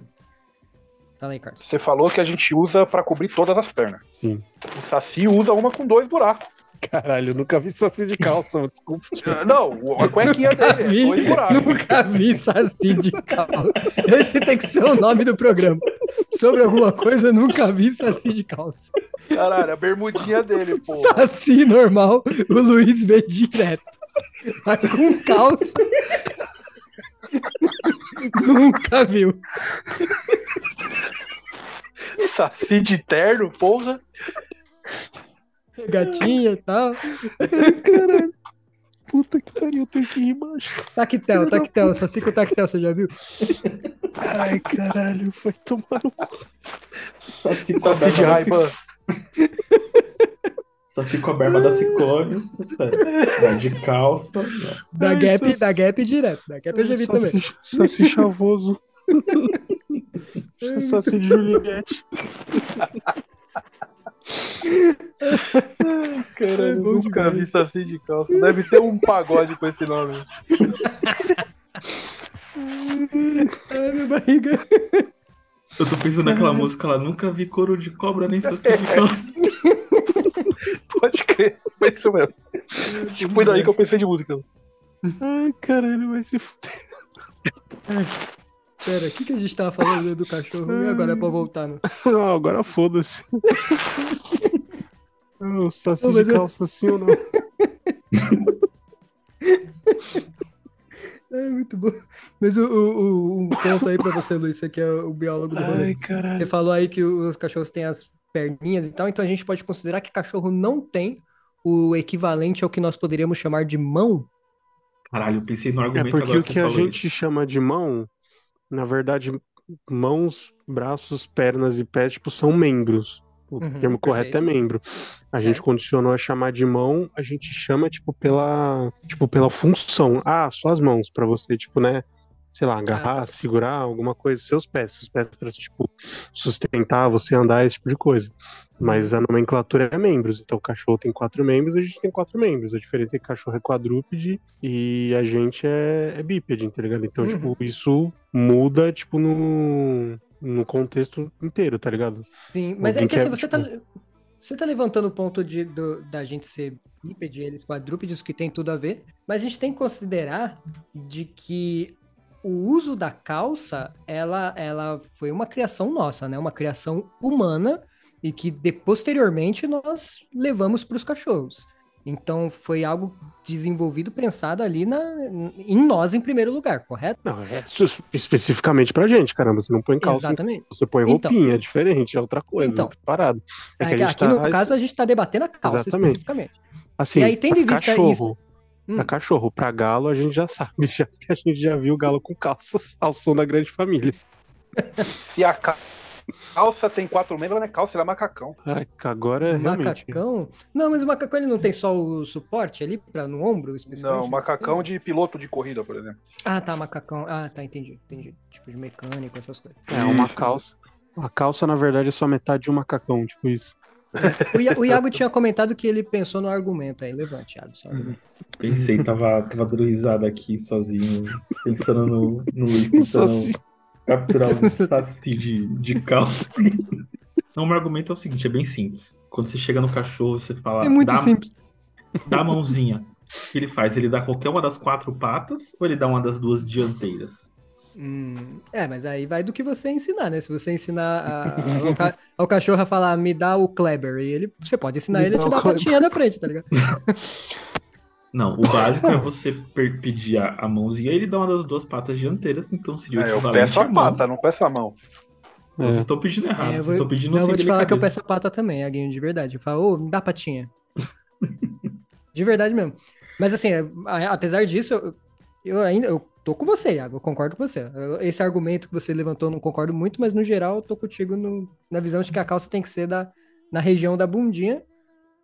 Fala aí, Carlos. Você falou que a gente usa pra cobrir todas as pernas. Sim. O Saci usa uma com dois buracos. Caralho, eu nunca vi saci de calça, desculpa. <laughs> Não, a cuequinha dele é Vi, dois buracos. nunca vi saci de calça. Esse tem que ser o nome do programa. Sobre alguma coisa, nunca vi saci de calça. Caralho, a bermudinha dele, pô. Saci normal, o Luiz vê direto. Mas com calça. nunca viu. Saci de terno, porra. Gatinha e tal. Caralho. Puta que pariu, eu tenho que rir, macho. Tactel, tactel. Saci com tactel, você já viu? Ai, caralho, vai tomar no cu. Saci com a de raiva. Saci com a berma da Ciclone, sucesso. Vai de calça. né? Da Ai, Gap, saci. da Gap direto. Da Gap eu já vi também. Saci, <laughs> saci chavoso. saci de Juliette. <laughs> Caralho, É nunca demais. vi Saci de calça. Deve ter um pagode com esse nome. <laughs> Ai, minha barriga. Eu tô pensando naquela música lá, nunca vi couro de cobra nem saci de calça. <laughs> Pode crer, foi isso mesmo. Foi daí que eu pensei de música. Ai, caralho, vai se fuder. Pera, o que, que a gente tava falando do cachorro? E agora é pra voltar, né? <laughs> Não, agora foda-se. <laughs> O saci Não, de eu- calça sim ou não? <laughs> É muito bom. Mas o, o- o- um ponto aí pra você, Luiz, você que é o biólogo do rolê. Ai, caralho. Você falou aí que os cachorros têm as perninhas e tal, então a gente pode considerar que cachorro não tem o equivalente ao que nós poderíamos chamar de mão? Caralho, eu pensei no É argumento porque agora o que a gente isso. chama de mão, na verdade, mãos, braços, pernas e pés, tipo, são membros. O Uhum, termo correto é membro. A gente condicionou a chamar de mão, a gente chama, tipo, pela, tipo, pela função. Ah, só as mãos, pra você, tipo, né, sei lá, agarrar, segurar alguma coisa, seus pés, seus pés para tipo sustentar, você andar, esse tipo de coisa. Mas a nomenclatura é membros, então o cachorro tem quatro membros, a gente tem quatro membros. A diferença é que cachorro é quadrúpede e a gente é, é bípede, tá ligado? Então, Uhum. tipo, isso muda, tipo, no, no contexto inteiro, tá ligado? Sim, mas é Alguém que assim, quer, você tipo, tá, você tá levantando o ponto de, do- da gente ser bípede, eles quadrúpedes, que tem tudo a ver, mas a gente tem que considerar de que o uso da calça, ela, ela foi uma criação nossa, né? Uma criação humana e que de, posteriormente nós levamos para os cachorros. Então foi algo desenvolvido, pensado ali na, em nós em primeiro lugar, correto? Não, é especificamente pra gente, caramba. Você não põe calça, Exatamente. você põe Então. roupinha, é diferente, é outra coisa, Então. outra parada. É que a Aqui, gente aqui no tá- caso a gente está debatendo a calça Exatamente. especificamente. Assim, e aí, tendo em vista cachorro, isso- Hum. Pra cachorro, pra galo, a gente já sabe, <laughs> já que a gente já viu galo com calça ao som da grande família. Se a ca- calça tem quatro membros, ela não é calça, ela é macacão. Ai, que agora é realmente. Macacão? Não, mas o macacão ele não tem só o suporte ali pra, no ombro, especificamente? Não, macacão de piloto de corrida, por exemplo. Ah, tá, macacão. Ah, tá, entendi, entendi. Tipo de mecânico, essas coisas. É uma Isso. calça. A calça, na verdade, é só metade de um macacão, tipo isso. O, Ia- o Iago tinha comentado que ele pensou no argumento aí. Levante, Iago. Pensei, tava, tava dando risada aqui sozinho, pensando no, no Luiz <laughs> tentando Saci. Capturar <laughs> o saci de, de calça. Então, o meu argumento é o seguinte, é bem simples. Quando você chega no cachorro, você fala. É muito dá, simples. Dá a mãozinha. O que ele faz? Ele dá qualquer uma das quatro patas ou ele dá uma das duas dianteiras? Hum, é, mas aí vai do que você ensinar, né? Se você ensinar a- ao, <laughs> ca- ao cachorro a falar, me dá o Kleber, e ele, você pode ensinar Me ele a te dar a patinha da frente, tá ligado? <laughs> Não, o básico é você pedir a, a mãozinha e ele dá uma das duas patas dianteiras, então seria o É, eu peço a mão. pata, não peço a mão. Vocês É. estão pedindo errado, É, eu vocês vou- estão pedindo Não, eu vou te falar que eu peço a pata também, Aguinho, de verdade. Eu falo, ô, me dá a patinha. <laughs> de verdade mesmo. Mas assim, a- apesar disso, eu, eu ainda eu tô com você, Iago, eu concordo com você. Eu- esse argumento que você levantou eu não concordo muito, mas no geral eu tô contigo no- na visão de que a calça tem que ser da, na região da bundinha,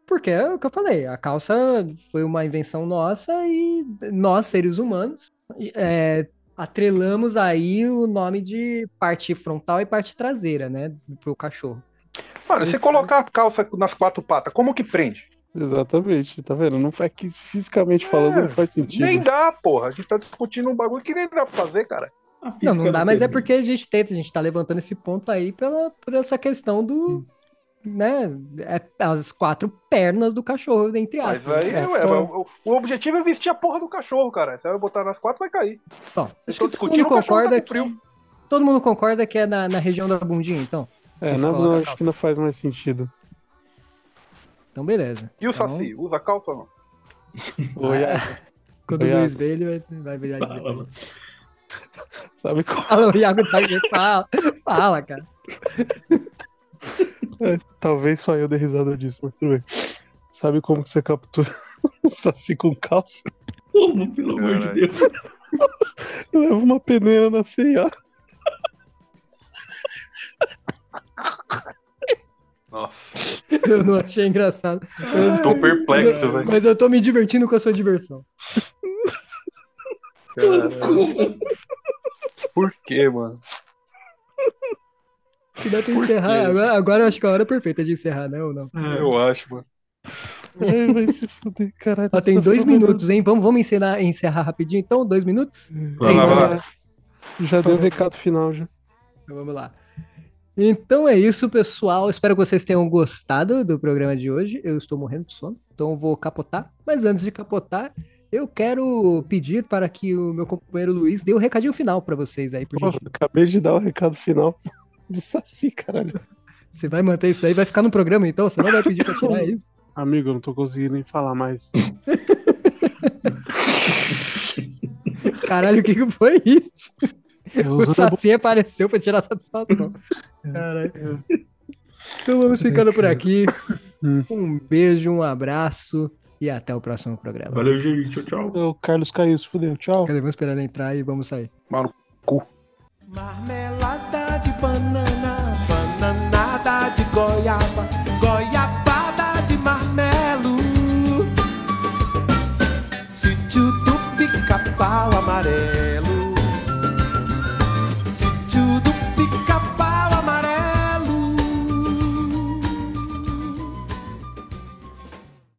porque é o que eu falei, a calça foi uma invenção nossa e nós, seres humanos, é, atrelamos aí o nome de parte frontal e parte traseira, né, pro cachorro. Mano, você colocar a calça nas quatro patas, como que prende? Exatamente, tá vendo? Não faz que fisicamente falando não faz sentido. Nem dá, porra. A gente tá discutindo um bagulho que nem dá pra fazer, cara. Não, não dá, mas é porque a gente tenta, a gente tá levantando esse ponto aí pela, por essa questão do, né, é as quatro pernas do cachorro, entre Mas aspas. aí, né? ué, o, o objetivo é vestir a porra do cachorro, cara. Você vai botar nas quatro, vai cair. Bom, acho que todo mundo cachorro concorda tá com frio. que, todo mundo concorda que é na, na região da bundinha, então? É, não, não, acho que não faz mais sentido. Então, beleza. E o Então, Saci, usa calça ou não? <laughs> Oi, Ah, <laughs> Quando Oi, o Luiz vê, ele vai, vai virar dizer. Fala, <laughs> Sabe qual? Fala, o Iago sabe fala. Fala, cara. É, talvez só eu dê risada disso, mas tudo bem. Sabe como que você captura <laughs> um saci com calça? Como, pelo amor de Caralho. Deus? Leva uma peneira na C&A. Nossa. Eu não achei engraçado. Eu Tô perplexo, mas eu- velho. Mas eu tô me divertindo com a sua diversão. Caralho. Por quê, mano? Que dá pra Por encerrar. quê? Agora, agora eu acho que é a hora perfeita de encerrar, né? Ou não? Eu acho, mano. Ai, vai se fuder, caralho. Ó, tem essa dois minutos, hein? Vamos, vamos encerrar, encerrar rapidinho, então? Dois minutos? Vai lá, vai lá. Já deu o recado final já. Então vamos lá. Então é isso, pessoal. Espero que vocês tenham gostado do programa de hoje. Eu estou morrendo de sono, então eu vou capotar. Mas antes de capotar, eu quero pedir para que o meu companheiro Luiz dê o recadinho final para vocês aí, por Pô, gentileza. acabei de dar o recado final do Saci, caralho. Você vai manter isso aí? Vai ficar no programa então? Você não vai pedir para <laughs> tirar isso? Amigo, eu não tô conseguindo nem falar mais. <laughs> Caralho, o que, que foi isso? Eu O usando a Saci apareceu para tirar satisfação. Caralho. Então vamos ficando por aqui. <laughs> Um beijo, um abraço e até o próximo programa. Valeu, gente. Tchau, tchau. O Carlos caiu, se fudeu. Tchau. Cadê? Vamos esperar ele entrar e vamos sair. Mano, cu. Marmelada de banana,